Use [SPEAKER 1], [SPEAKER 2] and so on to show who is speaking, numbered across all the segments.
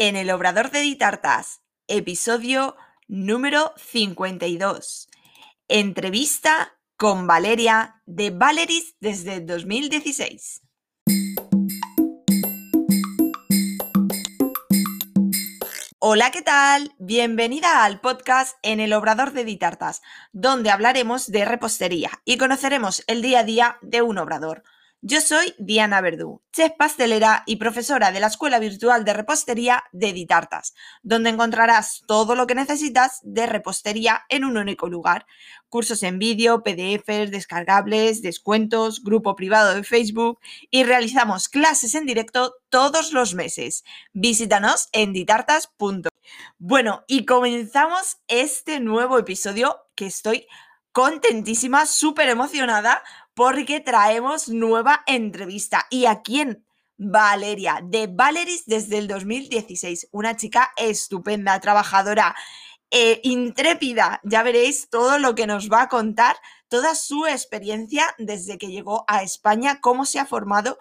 [SPEAKER 1] en el Obrador de Ditartas, episodio número 52. Entrevista con Valeria de Valeris desde 2016. Hola, ¿qué tal? Bienvenida al podcast en el Obrador de Ditartas, donde hablaremos de repostería y conoceremos el día a día de un obrador. Yo soy Diana Verdú, chef pastelera y profesora de la Escuela Virtual de Repostería de Ditartas, donde encontrarás todo lo que necesitas de repostería en un único lugar. Cursos en vídeo, PDFs, descargables, descuentos, grupo privado de Facebook y realizamos clases en directo todos los meses. Visítanos en ditartas.com. Bueno, y comenzamos este nuevo episodio que estoy contentísima, súper emocionada porque traemos nueva entrevista. ¿Y a quién? Valeria, de Valeris desde el 2016. Una chica estupenda, trabajadora, eh, intrépida. Ya veréis todo lo que nos va a contar, toda su experiencia desde que llegó a España, cómo se ha formado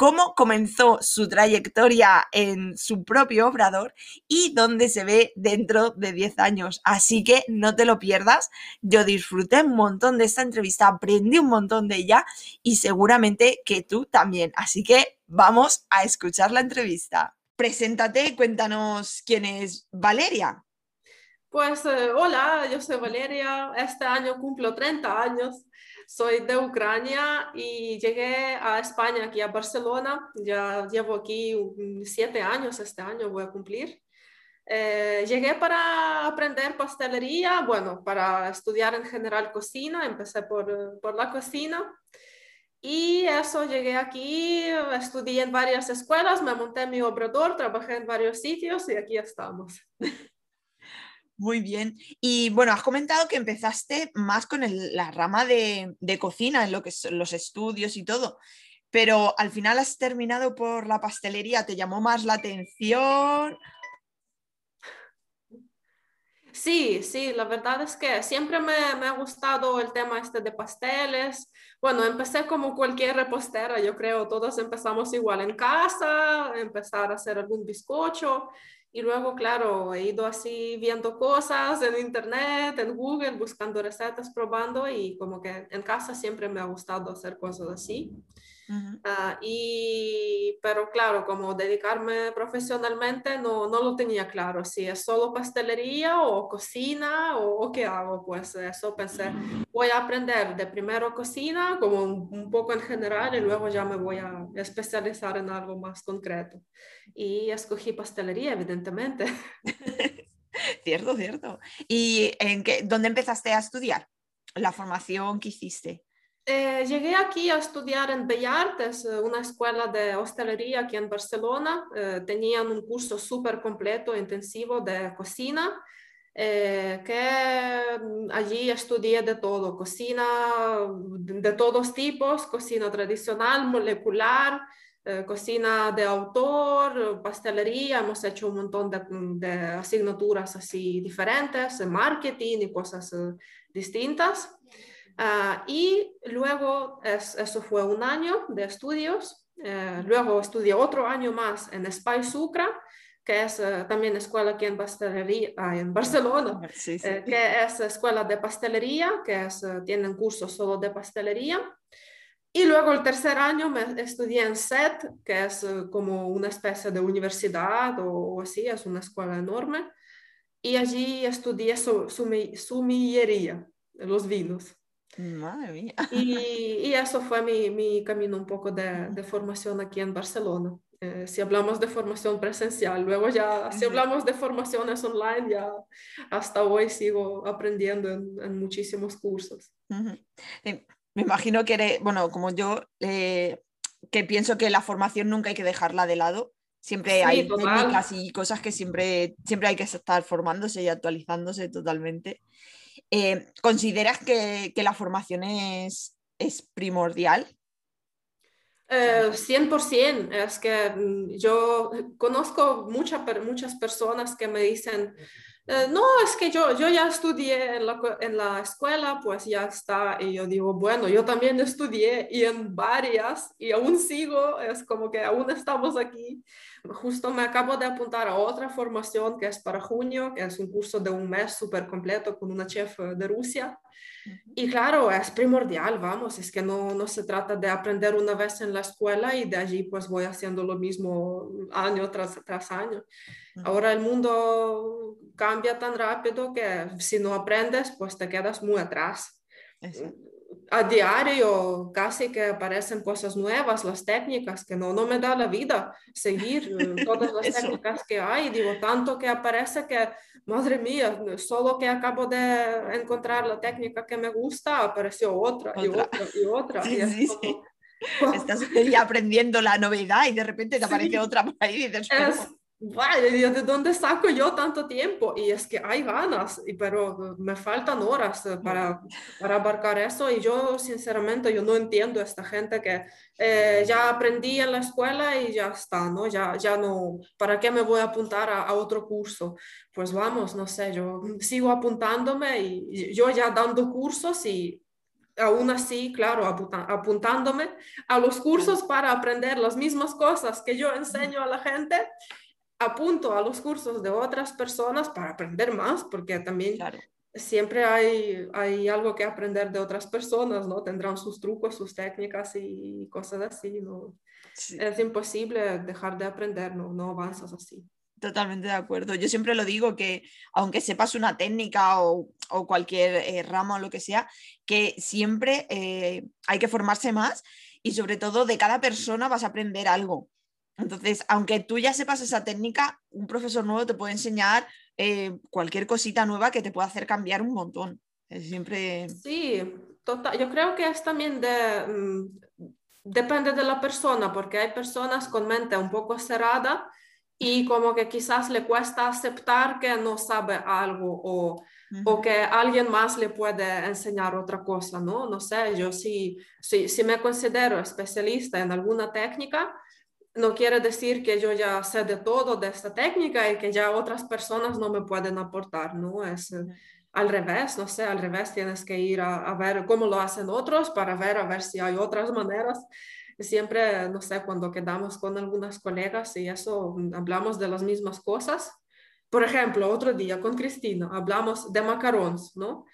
[SPEAKER 1] cómo comenzó su trayectoria en su propio obrador y dónde se ve dentro de 10 años. Así que no te lo pierdas. Yo disfruté un montón de esta entrevista, aprendí un montón de ella y seguramente que tú también. Así que vamos a escuchar la entrevista. Preséntate cuéntanos quién es Valeria.
[SPEAKER 2] Pues eh, hola, yo soy Valeria. Este año cumplo 30 años. Soy de Ucrania y llegué a España, aquí a Barcelona. Ya llevo aquí siete años, este año voy a cumplir. Eh, llegué para aprender pastelería, bueno, para estudiar en general cocina, empecé por, por la cocina. Y eso, llegué aquí, estudié en varias escuelas, me monté mi obrador, trabajé en varios sitios y aquí estamos.
[SPEAKER 1] Muy bien. Y bueno, has comentado que empezaste más con la rama de, cocina, en lo que son los estudios y todo, pero al final has terminado por la pastelería, ¿te llamó más la atención?
[SPEAKER 2] Sí, sí, la verdad es que siempre me, me, ha gustado el tema este de pasteles. Bueno, empecé como cualquier repostera, yo creo, todos empezamos igual en casa, empezar a hacer algún bizcocho y luego, claro, he ido así viendo cosas en internet, en Google, buscando recetas, probando y como que en casa siempre me ha gustado hacer cosas así. Ah, y, pero claro, como dedicarme profesionalmente no, no lo tenía claro, si es solo pastelería o cocina o, qué hago, pues eso pensé, voy a aprender de primero cocina, como un, poco en general, y luego ya me voy a especializar en algo más concreto. Y escogí pastelería, evidentemente.
[SPEAKER 1] cierto, cierto. ¿Y en qué, dónde empezaste a estudiar? La formación que hiciste.
[SPEAKER 2] Eh, llegué aquí a estudiar en Bellartes, eh, una escuela de hostelería aquí en Barcelona. Eh, tenían un curso súper completo, intensivo de cocina, que mm, allí estudié de todo, cocina de todos tipos, cocina tradicional, molecular, cocina de autor, pastelería. Hemos hecho un montón de, de asignaturas así diferentes, marketing y cosas distintas. Ah, y luego, eso fue un año de estudios. Eh, luego estudié otro año más en Spice Sucra, que es eh, también escuela aquí en, pastelería, ah, en Barcelona, eh, que es escuela de pastelería, que es, tienen cursos solo de pastelería. Y luego el tercer año me estudié en SET, que es como una especie de universidad o, así, es una escuela enorme. Y allí estudié su, sumillería, los vinos.
[SPEAKER 1] Madre mía.
[SPEAKER 2] Y, eso fue mi, mi, camino un poco de, de formación aquí en Barcelona. Eh, si hablamos de formación presencial, luego ya, si hablamos de formaciones online, ya hasta hoy sigo aprendiendo en, muchísimos cursos.
[SPEAKER 1] Me imagino que eres, bueno, como yo, eh, que pienso que la formación nunca hay que dejarla de lado. Siempre hay técnicas y cosas que siempre, siempre hay que estar formándose y actualizándose totalmente. Eh, ¿Consideras que, la formación es, primordial?
[SPEAKER 2] 100%, eh, es que mm, yo conozco muchas muchas personas que me dicen, eh, no, es que yo, yo ya estudié en la, en la, escuela, pues ya está. Y yo digo, bueno, yo también estudié y en varias y aún sigo, es como que aún estamos aquí. Justo me acabo de apuntar a otra formación que es para junio, que es un curso de un mes súper completo con una chef de Rusia. Y claro, es primordial, vamos, es que no, no se trata de aprender una vez en la escuela y de allí pues voy haciendo lo mismo año tras, tras año. Ahora el mundo cambia tan rápido que si no aprendes, pues te quedas muy atrás a diario casi que aparecen cosas nuevas, las técnicas, que no, no me da la vida seguir eh, todas las técnicas que hay. Digo, tanto que aparece que, madre mía, solo que acabo de encontrar la técnica que me gusta, apareció otra, y otra y otra. y
[SPEAKER 1] Estás aprendiendo la novedad y de repente te aparece otra por ahí y dices,
[SPEAKER 2] vaya, ¿de dónde saco yo tanto tiempo? Y es que hay ganas, pero me faltan horas para, para abarcar eso y yo sinceramente yo no entiendo a esta gente que eh, ya aprendí en la escuela y ya está, ¿no? Ya, ya no, ¿para qué me voy a apuntar a, a otro curso? Pues vamos, no sé, yo sigo apuntándome y yo ya dando cursos y aún así, claro, apuntándome a los cursos para aprender las mismas cosas que yo enseño a la gente, apunto a los cursos de otras personas para aprender más, porque también siempre hay, hay algo que aprender de otras personas, ¿no? Tendrán sus trucos, sus técnicas y cosas así, ¿no? Es imposible dejar de aprender, ¿no? No avanzas así.
[SPEAKER 1] Totalmente de acuerdo. Yo siempre lo digo que aunque sepas una técnica o, o cualquier eh, ramo o lo que sea, que siempre eh, hay que formarse más y sobre todo de cada persona vas a aprender algo. Entonces, aunque tú ya sepas esa técnica, un profesor nuevo te puede enseñar eh, cualquier cosita nueva que te pueda hacer cambiar un montón. siempre...
[SPEAKER 2] Sí, total. Yo creo que es también de... Mm, depende de la persona, porque hay personas con mente un poco cerrada y como que quizás le cuesta aceptar que no sabe algo o, o que alguien más le puede enseñar otra cosa, ¿no? No sé, yo sí, sí, sí me considero especialista en alguna técnica, no quiere decir que yo ya sé de todo de esta técnica y que ya otras personas no me pueden aportar, ¿no? Es al revés, no sé, al revés tienes que ir a, ver cómo lo hacen otros para ver a ver si hay otras maneras. Siempre, no sé, cuando quedamos con algunas colegas y eso, hablamos de las mismas cosas. Por ejemplo, otro día con Cristina hablamos de macarons, ¿no?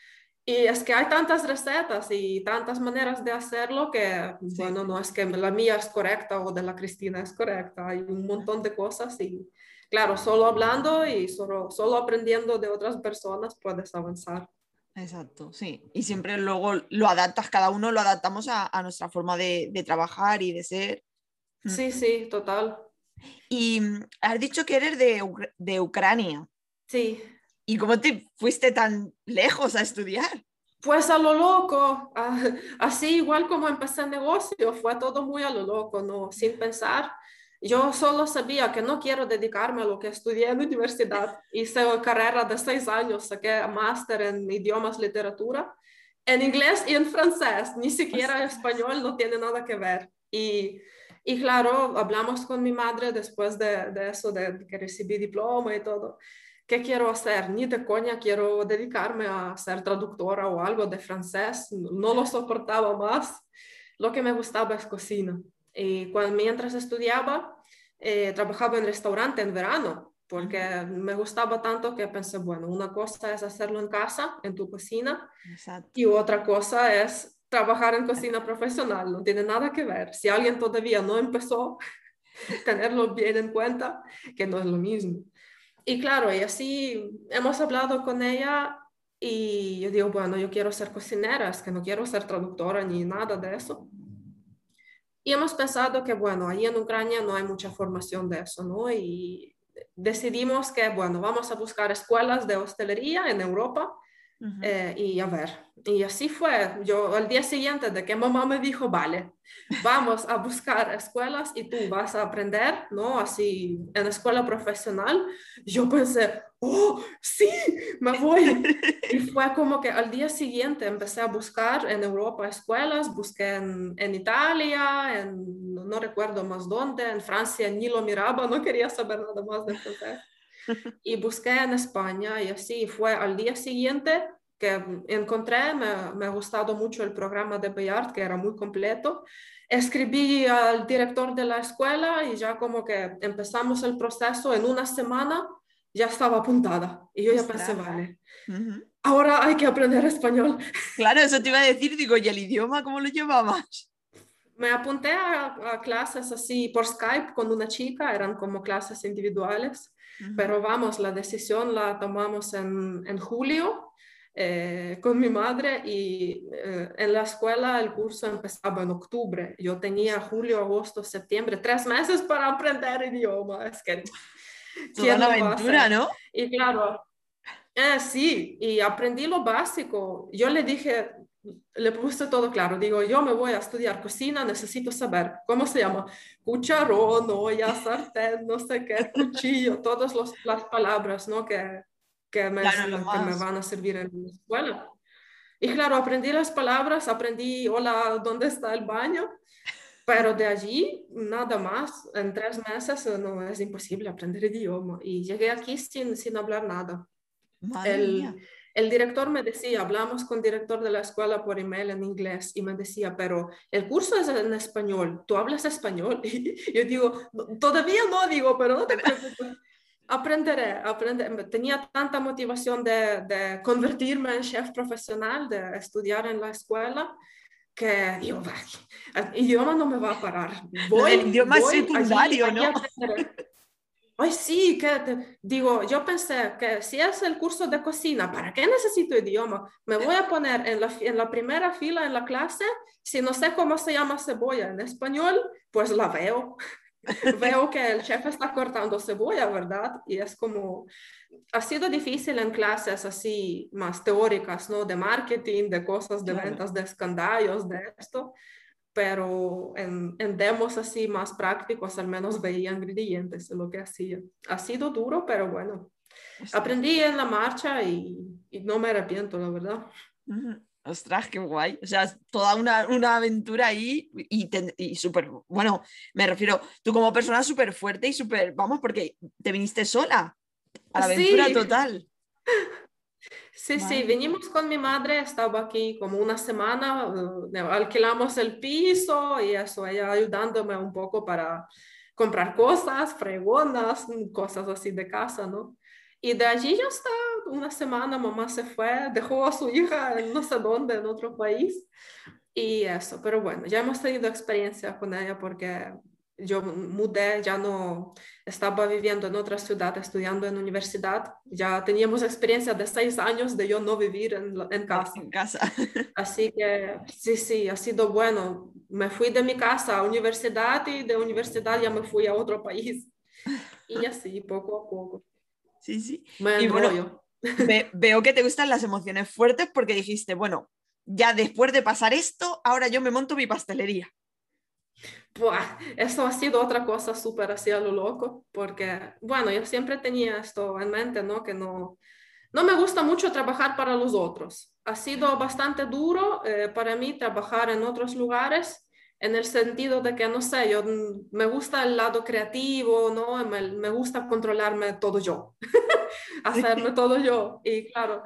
[SPEAKER 2] Y es que hay tantas recetas y tantas maneras de hacerlo que, bueno, no es que la mía es correcta o de la Cristina es correcta. Hay un montón de cosas y, claro, solo hablando y solo, solo aprendiendo de otras personas puedes avanzar.
[SPEAKER 1] Exacto, sí. Y siempre luego lo adaptas, cada uno lo adaptamos a, a nuestra forma de, de, trabajar y de ser.
[SPEAKER 2] Mm. Sí, sí, total.
[SPEAKER 1] Y mm, has dicho que eres de, de Ucrania.
[SPEAKER 2] Sí.
[SPEAKER 1] ¿Y cómo te fuiste tan lejos a estudiar?
[SPEAKER 2] Pues a lo loco, así igual como empecé el negocio, fue todo muy a lo loco, ¿no? sin pensar. Yo solo sabía que no quiero dedicarme a lo que estudié en la universidad. Hice carrera de seis años, saqué máster en idiomas, literatura, en inglés y en francés, ni siquiera español, no tiene nada que ver. Y, y claro, hablamos con mi madre después de, de eso, de que recibí diploma y todo. ¿Qué quiero hacer? Ni de coña quiero dedicarme a ser traductora o algo de francés, no lo soportaba más. Lo que me gustaba es cocina. Y cuando, mientras estudiaba, eh, trabajaba en restaurante en verano, porque me gustaba tanto que pensé, bueno, una cosa es hacerlo en casa, en tu cocina, y otra cosa es trabajar en cocina profesional, no tiene nada que ver. Si alguien todavía no empezó, tenerlo bien en cuenta, que no es lo mismo. Y claro, y así hemos hablado con ella y yo digo, bueno, yo quiero ser cocinera, es que no quiero ser traductora ni nada de eso. Y hemos pensado que, bueno, ahí en Ucrania no hay mucha formación de eso, ¿no? Y decidimos que, bueno, vamos a buscar escuelas de hostelería en Europa eh, y a ver, y así fue. Yo al día siguiente de que mamá me dijo, vale, vamos a buscar escuelas y tú vas a aprender, ¿no? Así en escuela profesional. Yo pensé, oh, sí, me voy. y fue como que al día siguiente empecé a buscar en Europa escuelas, busqué en, en Italia, en no recuerdo más dónde, en Francia ni lo miraba, no quería saber nada más de francés y busqué en España y así fue al día siguiente que encontré, me, me, ha gustado mucho el programa de Bayard, que era muy completo. Escribí al director de la escuela y ya como que empezamos el proceso en una semana, ya estaba apuntada. Y yo ya pensé, vale, ahora hay que aprender español.
[SPEAKER 1] Claro, eso te iba a decir, digo, ¿y el idioma cómo lo llevabas?
[SPEAKER 2] Me apunté a, clases así por Skype con una chica, eran como clases individuales, pero vamos, la decisión la tomamos en, en julio eh, con mi madre y eh, en la escuela el curso empezaba en octubre. Yo tenía julio, agosto, septiembre, tres meses para aprender idioma. Es que...
[SPEAKER 1] Toda una aventura, ¿no?
[SPEAKER 2] Y claro, eh, sí, y aprendí lo básico. Yo le dije, le puse todo claro. Digo, yo me voy a estudiar cocina, necesito saber cómo se llama cucharón, olla, sartén, no sé qué, cuchillo, todas las palabras ¿no? que, que, me, que me van a servir en la escuela. Y claro, aprendí las palabras, aprendí, hola, ¿dónde está el baño? Pero de allí, nada más, en tres meses no es imposible aprender idioma. Y llegué aquí sin, sin hablar nada. el, el director me decía, hablamos con el director de la escuela por email en inglés y me decía, pero el curso es en español, ¿tú hablas español? Y yo digo, todavía no digo, pero no te preocupes. Aprenderé, aprenderé. Tenía tanta motivación de, de convertirme en chef profesional, de estudiar en la escuela, que digo, el idioma no me va a parar.
[SPEAKER 1] Voy, el idioma voy, secundario, ¿no?
[SPEAKER 2] Ay, sí, que digo, yo pensé que si es el curso de cocina, ¿para qué necesito idioma? Me voy a poner en la, en la primera fila en la clase, si no sé cómo se llama cebolla en español, pues la veo. veo que el chef está cortando cebolla, ¿verdad? Y es como, ha sido difícil en clases así más teóricas, ¿no? De marketing, de cosas, de ventas, de escandallos, de esto pero en, en, demos así más prácticos al menos veía ingredientes de lo que hacía. Ha sido duro, pero bueno, aprendí en la marcha y, y no me arrepiento, la verdad.
[SPEAKER 1] Ostras, qué guay. O sea, toda una, una aventura ahí y, y súper, bueno, me refiero, tú como persona súper fuerte y súper, vamos, porque te viniste sola a la aventura total.
[SPEAKER 2] Sí, sí, venimos con mi madre, estaba aquí como una semana, uh, alquilamos el piso y eso, ella ayudándome un poco para comprar cosas, fregonas, cosas así de casa, ¿no? Y de allí ya está, una semana mamá se fue, dejó a su hija en no sé dónde, en otro país. Y eso, pero bueno, ya hemos tenido experiencia con ella porque yo mudé, ya no estaba viviendo en otra ciudad, estudiando en universidad. Ya teníamos experiencia de seis años de yo no vivir en, en casa.
[SPEAKER 1] En casa.
[SPEAKER 2] Así que sí, sí, ha sido bueno. Me fui de mi casa a universidad y de universidad ya me fui a otro país. Y así, poco a poco.
[SPEAKER 1] Sí, sí.
[SPEAKER 2] Me y bueno,
[SPEAKER 1] veo que te gustan las emociones fuertes porque dijiste, bueno, ya después de pasar esto, ahora yo me monto mi pastelería.
[SPEAKER 2] Buah, eso ha sido otra cosa súper así a lo loco, porque, bueno, yo siempre tenía esto en mente, ¿no? Que no, no me gusta mucho trabajar para los otros. Ha sido bastante duro eh, para mí trabajar en otros lugares, en el sentido de que, no sé, yo mm, me gusta el lado creativo, ¿no? Me, me gusta controlarme todo yo, hacerme todo yo. Y claro,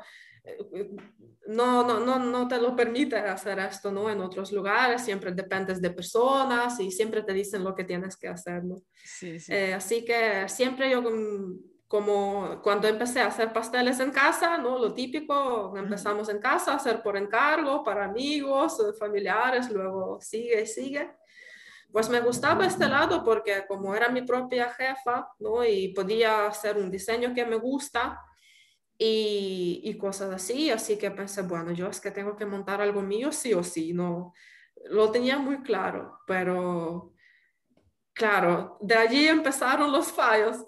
[SPEAKER 2] no, no, no, no te lo permite hacer esto, ¿no? En otros lugares siempre dependes de personas y siempre te dicen lo que tienes que hacer, ¿no?
[SPEAKER 1] Sí, sí.
[SPEAKER 2] Eh, así que siempre yo como cuando empecé a hacer pasteles en casa, ¿no? Lo típico, empezamos en casa a hacer por encargo para amigos, familiares, luego sigue y sigue. Pues me gustaba este lado porque como era mi propia jefa, ¿no? Y podía hacer un diseño que me gusta, y, cosas así. Así que pensé, bueno, yo es que tengo que montar algo mío sí o sí. No, lo tenía muy claro, pero claro, de allí empezaron los fallos.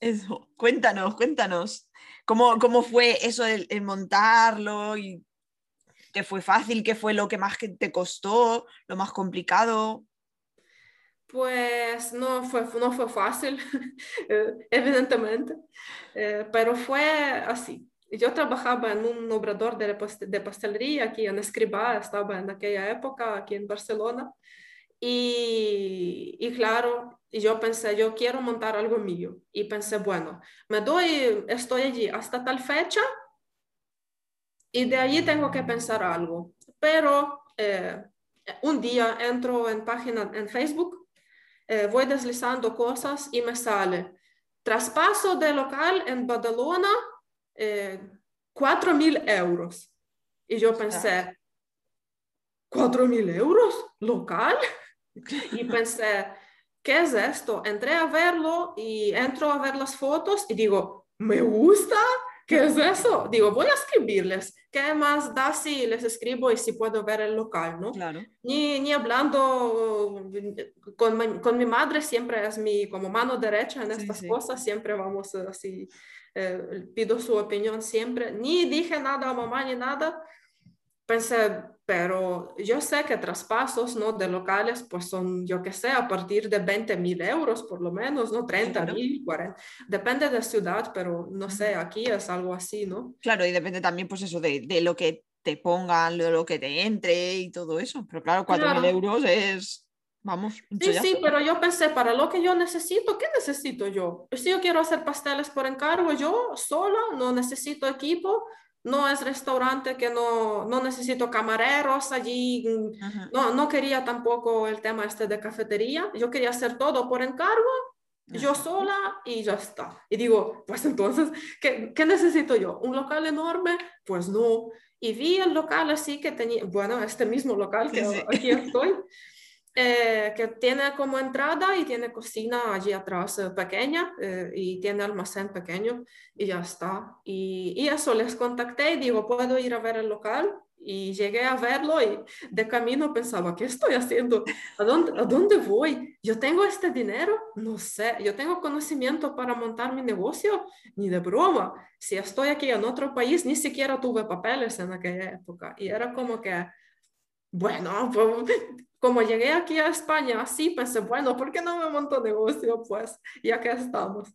[SPEAKER 1] Eso, cuéntanos, cuéntanos. ¿Cómo, cómo fue eso de, montarlo? Y ¿Qué fue fácil? ¿Qué fue lo que más te costó? ¿Lo más complicado?
[SPEAKER 2] Pues no fue, no fue fácil, eh, evidentemente, eh, pero fue así. Yo trabajaba en un obrador de, de pastelería aquí en Escribá, estaba en aquella época aquí en Barcelona, y, y, claro, yo pensé, yo quiero montar algo mío. Y pensé, bueno, me doy, estoy allí hasta tal fecha Y de allí tengo que pensar algo. Pero eh, un día entro en página en Facebook, eh, voy deslizando cosas y me sale traspaso de local en Badalona, eh, 4 mil euros. Y yo pensé, ¿4 mil euros local? Y pensé, ¿qué es esto? Entré a verlo y entro a ver las fotos y digo, me gusta, ¿qué es eso? Digo, voy a escribirles. ¿Qué más da si les escribo y si puedo ver el local, no?
[SPEAKER 1] Claro.
[SPEAKER 2] Ni, ni hablando con mi, con mi madre, siempre es mi como mano derecha en
[SPEAKER 1] Sí,
[SPEAKER 2] estas
[SPEAKER 1] sí.
[SPEAKER 2] cosas, siempre vamos eh, así, eh, pido su opinión siempre. Ni dije nada a mamá ni nada. Pensé, pero yo sé que traspasos ¿no? de locales pues son, yo qué sé, a partir de 20 mil euros por lo menos, ¿no? 30
[SPEAKER 1] Claro.
[SPEAKER 2] mil, 40. Depende de ciudad, pero no sé, aquí es algo así, ¿no?
[SPEAKER 1] Claro, y depende también, pues eso, de, de lo que te pongan, de lo que te entre y todo eso. Pero claro, 4.000
[SPEAKER 2] Claro.
[SPEAKER 1] euros es, vamos,
[SPEAKER 2] Sí, sí, pero yo pensé, para lo que yo necesito, ¿qué necesito yo? Si yo quiero hacer pasteles por encargo, yo sola, no necesito equipo, no es restaurante que no, no necesito camareros allí, mm,
[SPEAKER 1] Ajá,
[SPEAKER 2] no, no quería tampoco el tema este de cafetería, yo quería hacer todo por encargo, yo sola y ya está. Y digo, pues entonces, ¿qué, qué necesito yo? ¿Un local enorme? Pues no. Y vi el local así que tenía, bueno, este mismo local que
[SPEAKER 1] Sí, sí.
[SPEAKER 2] aquí estoy, eh, que tiene como entrada y tiene cocina allí atrás eh, pequeña eh, y tiene almacén pequeño y ya está. Y, y eso, les contacté y digo, ¿puedo ir a ver el local? Y llegué a verlo y de camino pensaba, ¿qué estoy haciendo? ¿A dónde, ¿A dónde voy? ¿Yo tengo este dinero? No sé. ¿Yo tengo conocimiento para montar mi negocio? Ni de broma. Si estoy aquí en otro país, ni siquiera tuve papeles en aquella época. Y era como que, bueno, pues, como llegué aquí a España así, pensé, bueno, ¿por qué no me monto negocio? Pues ya que estamos.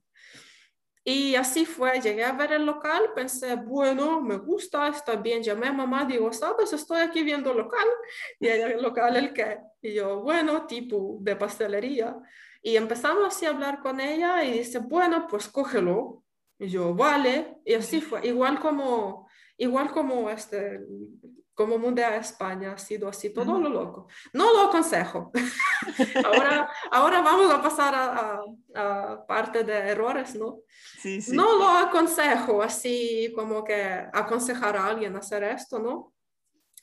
[SPEAKER 2] Y así fue, llegué a ver el local, pensé, bueno, me gusta, está bien, llamé a mamá, digo, ¿sabes? Estoy aquí viendo local. Y el local, ¿el qué? Y yo, bueno, tipo de pastelería. Y empezamos así a hablar con ella y dice, bueno, pues cógelo. Y yo, vale. Y así fue, igual como, igual como este, como mudé a España, ha sido así, todo lo loco. No lo aconsejo. ahora, ahora vamos a pasar a, a, a parte de errores, ¿no?
[SPEAKER 1] Sí, sí.
[SPEAKER 2] No lo aconsejo así como que aconsejar a alguien hacer esto, ¿no?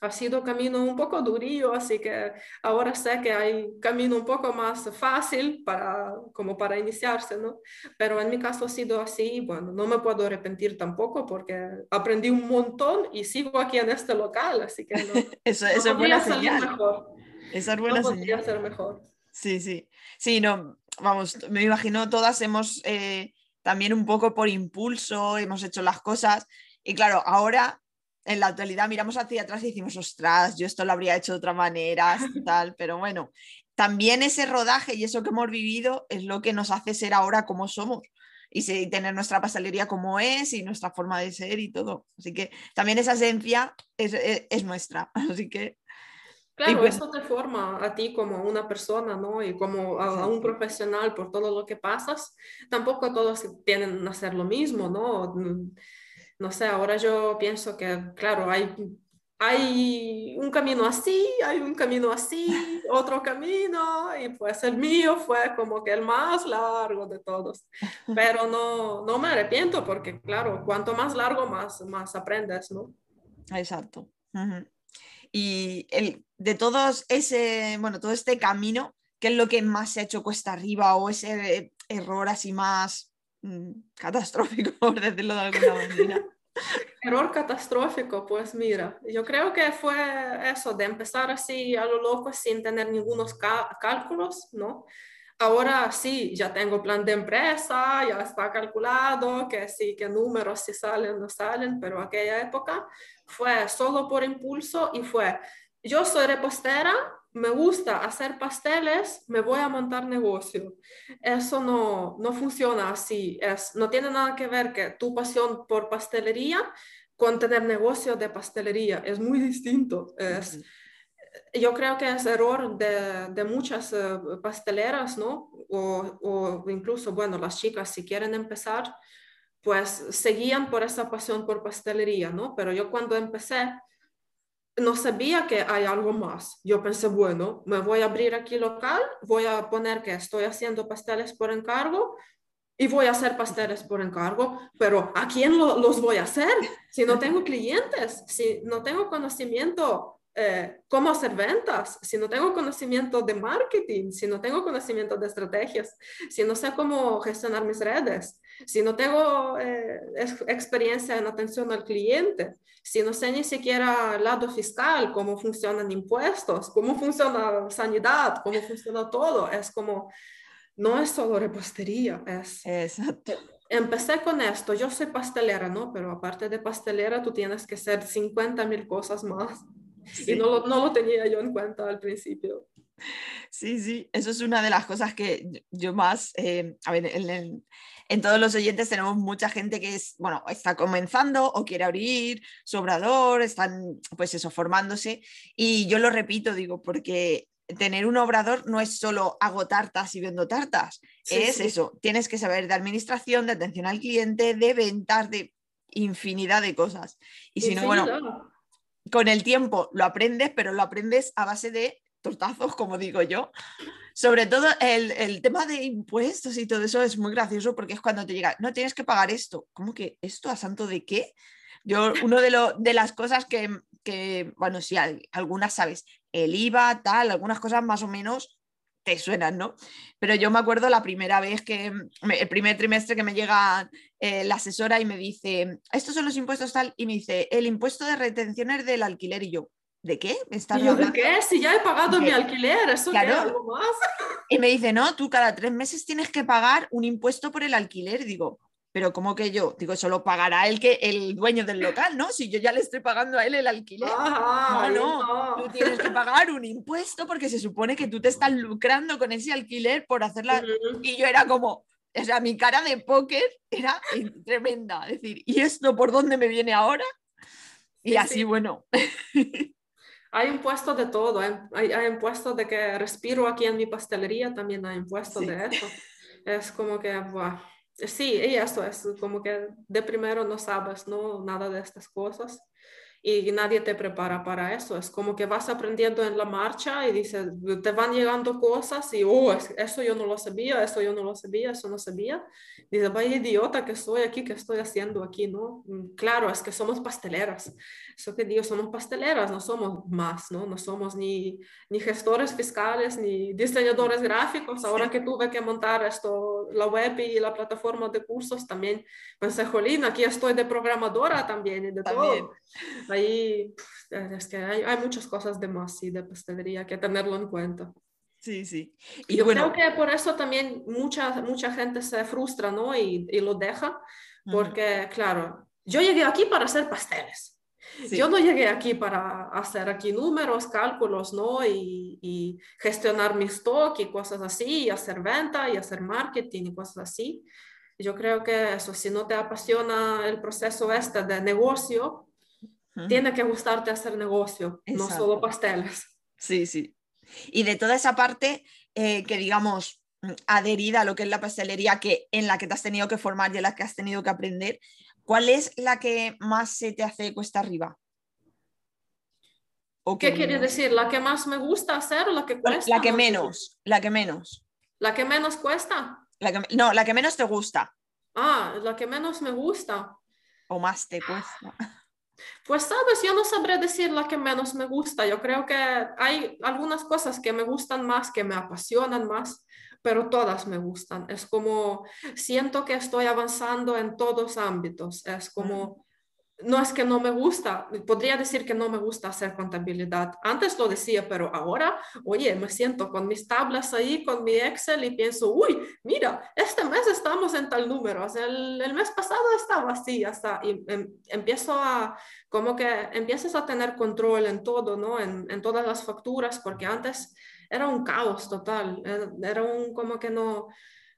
[SPEAKER 2] Ha sido camino un poco durillo, así que ahora sé que hay camino un poco más fácil para, como para iniciarse, ¿no? Pero en mi caso ha sido así, bueno, no me puedo arrepentir tampoco porque aprendí un montón y sigo aquí en este local, así que no,
[SPEAKER 1] Eso,
[SPEAKER 2] no
[SPEAKER 1] eso es
[SPEAKER 2] podría
[SPEAKER 1] buena
[SPEAKER 2] salir mejor,
[SPEAKER 1] Esa es
[SPEAKER 2] no
[SPEAKER 1] buena
[SPEAKER 2] podría
[SPEAKER 1] señal.
[SPEAKER 2] ser mejor.
[SPEAKER 1] Sí, sí. Sí, no, vamos, me imagino todas hemos eh, también un poco por impulso, hemos hecho las cosas y claro, ahora en la actualidad miramos hacia atrás y decimos, ostras, yo esto lo habría hecho de otra manera, tal, pero bueno, también ese rodaje y eso que hemos vivido es lo que nos hace ser ahora como somos y tener nuestra pastelería como es y nuestra forma de ser y todo. Así que también esa esencia es, es- es nuestra, así que...
[SPEAKER 2] Claro,
[SPEAKER 1] bueno.
[SPEAKER 2] eso te forma a ti como una persona, ¿no? Y como a, a un profesional por todo lo que pasas. Tampoco todos tienen que hacer lo mismo, ¿no? No sé, ahora yo pienso que, claro, hay, hay un camino así, hay un camino así, otro camino, y pues el mío fue como que el más largo de todos. Pero no, no me arrepiento porque, claro, cuanto más largo, más, más aprendes, ¿no?
[SPEAKER 1] Exacto. Ujú. Y el, de todos ese, bueno, todo este camino, ¿qué es lo que más se ha hecho cuesta arriba o ese error así más catastrófico, por decirlo de alguna manera?
[SPEAKER 2] Error catastrófico, pues mira, yo creo que fue eso, de empezar así a lo loco sin tener ningunos cálculos, ¿no? Ahora sí, ya tengo plan de empresa, ya está calculado, que sí, que números si salen, no salen, pero aquella época fue solo por impulso y fue, yo soy repostera, me gusta hacer pasteles, me voy a montar negocio. Eso no, no funciona así, es, no tiene nada que ver que tu pasión por pastelería con tener negocio de pastelería, es muy distinto. Es, yo creo que es error de, de muchas eh, pasteleras, ¿no? O, o incluso, bueno, las chicas si quieren empezar, pues seguían por esa pasión por pastelería, ¿no? Pero yo cuando empecé, no sabía que hay algo más. Yo pensé, bueno, me voy a abrir aquí local, voy a poner que estoy haciendo pasteles por encargo y voy a hacer pasteles por encargo, pero ¿a quién los voy a hacer? Si no tengo clientes, si no tengo conocimiento eh, cómo hacer ventas, si no tengo conocimiento de marketing, si no tengo conocimiento de estrategias, si no sé cómo gestionar mis redes, si no tengo eh, experiencia en atención al cliente, si no sé ni siquiera el lado fiscal, cómo funcionan impuestos, cómo funciona sanidad, cómo funciona todo, es como, no es solo repostería, es...
[SPEAKER 1] Exacto.
[SPEAKER 2] Empecé con esto, yo soy pastelera, ¿no? Pero aparte de pastelera, tú tienes que ser 50 mil cosas más. Y no lo, no lo tenía yo en cuenta al principio.
[SPEAKER 1] Sí, sí, eso es una de las cosas que yo más, eh, a ver, en, en, todos los oyentes tenemos mucha gente que es, bueno, está comenzando o quiere abrir su obrador, están, pues eso, formándose. Y yo lo repito, digo, porque tener un obrador no es solo hago tartas y vendo tartas, es eso, tienes que saber de administración, de atención al cliente, de ventas, de infinidad de cosas. Y si no, bueno, con el tiempo lo aprendes, pero lo aprendes a base de tortazos, como digo yo. Sobre todo el, tema de impuestos y todo eso es muy gracioso porque es cuando te llega, no tienes que pagar esto. ¿Cómo que esto a santo de qué? Yo, uno de, de las cosas que, que, bueno, sí, algunas sabes, el IVA, tal, algunas cosas más o menos te suenan, ¿no? Pero yo me acuerdo la primera vez que, el primer trimestre que me llega eh, la asesora y me dice, estos son los impuestos tal, y me dice, el impuesto de retenciones del alquiler, y yo, ¿de qué?
[SPEAKER 2] ¿Me estás ¿De qué? Si ya he pagado mi alquiler, ¿eso claro. algo más?
[SPEAKER 1] Y me dice, no, tú cada tres meses tienes que pagar un impuesto por el alquiler, digo, pero ¿cómo que yo? Digo, solo pagará el, que, el dueño del local, ¿no? Si yo ya le estoy pagando a él el alquiler. no, no, tú tienes que pagar un impuesto porque se supone que tú te estás lucrando con ese alquiler por hacerla. Y yo era como, o sea, mi cara de póker era tremenda. Es decir, ¿y esto por dónde me viene ahora? Y así, bueno.
[SPEAKER 2] Hay impuestos de todo, hay, hay, impuestos de que respiro aquí en mi pastelería, también hay impuestos de eso. Es como que, buah sí, y eso es como que de primero no sabes ¿no? nada de estas cosas y nadie te prepara para eso. Es como que vas aprendiendo en la marcha y dices, te van llegando cosas y, oh, eso yo no lo sabía, eso yo no lo sabía, eso no sabía. Dices, vaya idiota que estoy aquí, que estoy haciendo aquí, ¿no? Mm, claro, es que somos pasteleras. Eso que digo, somos pasteleras, no somos más, ¿no? No somos ni, ni gestores fiscales, ni diseñadores gráficos. Ahora que tuve que montar esto, la web y la plataforma de cursos, también pensé, jolín, aquí estoy de programadora también y de todo ahí es que hay, hay, muchas cosas de más y de pastelería que tenerlo en cuenta.
[SPEAKER 1] Sí, sí.
[SPEAKER 2] Y yo bueno, creo que por eso también mucha, mucha gente se frustra, ¿no? Y, y lo deja, porque, claro, yo llegué aquí para hacer pasteles. Yo no llegué aquí para hacer aquí números, cálculos, ¿no? Y, y, gestionar mi stock y cosas así, y hacer venta y hacer marketing y cosas así. Yo creo que eso, si no te apasiona el proceso este de negocio, tiene que gustarte hacer negocio, no solo pasteles.
[SPEAKER 1] Sí, sí. Y de toda esa parte eh, que digamos mm, adherida a lo que es la pastelería, que en la que te has tenido que formar y en la que has tenido que aprender, ¿cuál es la que más se te hace cuesta arriba?
[SPEAKER 2] ¿O ¿Qué quieres decir? ¿La que más me gusta hacer o la que cuesta?
[SPEAKER 1] La que menos, la que menos.
[SPEAKER 2] ¿La que menos cuesta?
[SPEAKER 1] no, la que menos te gusta.
[SPEAKER 2] Ah, la que menos me gusta.
[SPEAKER 1] O más te cuesta.
[SPEAKER 2] Pues sabes, yo no sabré decir la que menos me gusta. Yo creo que hay algunas cosas que me gustan más, que me apasionan más, pero todas me gustan. Es como, siento que estoy avanzando en todos ámbitos. Es como, no es que no me gusta, podría decir que no me gusta hacer contabilidad. Antes lo decía, pero ahora, oye, me siento con mis tablas ahí, con mi Excel y pienso, uy, mira, este mes estamos en tal número, o sea, el, mes pasado estaba así, hasta, y em, empiezo a, como que empiezas a tener control en todo, ¿no? En, en todas las facturas, porque antes era un caos total, era un como que no,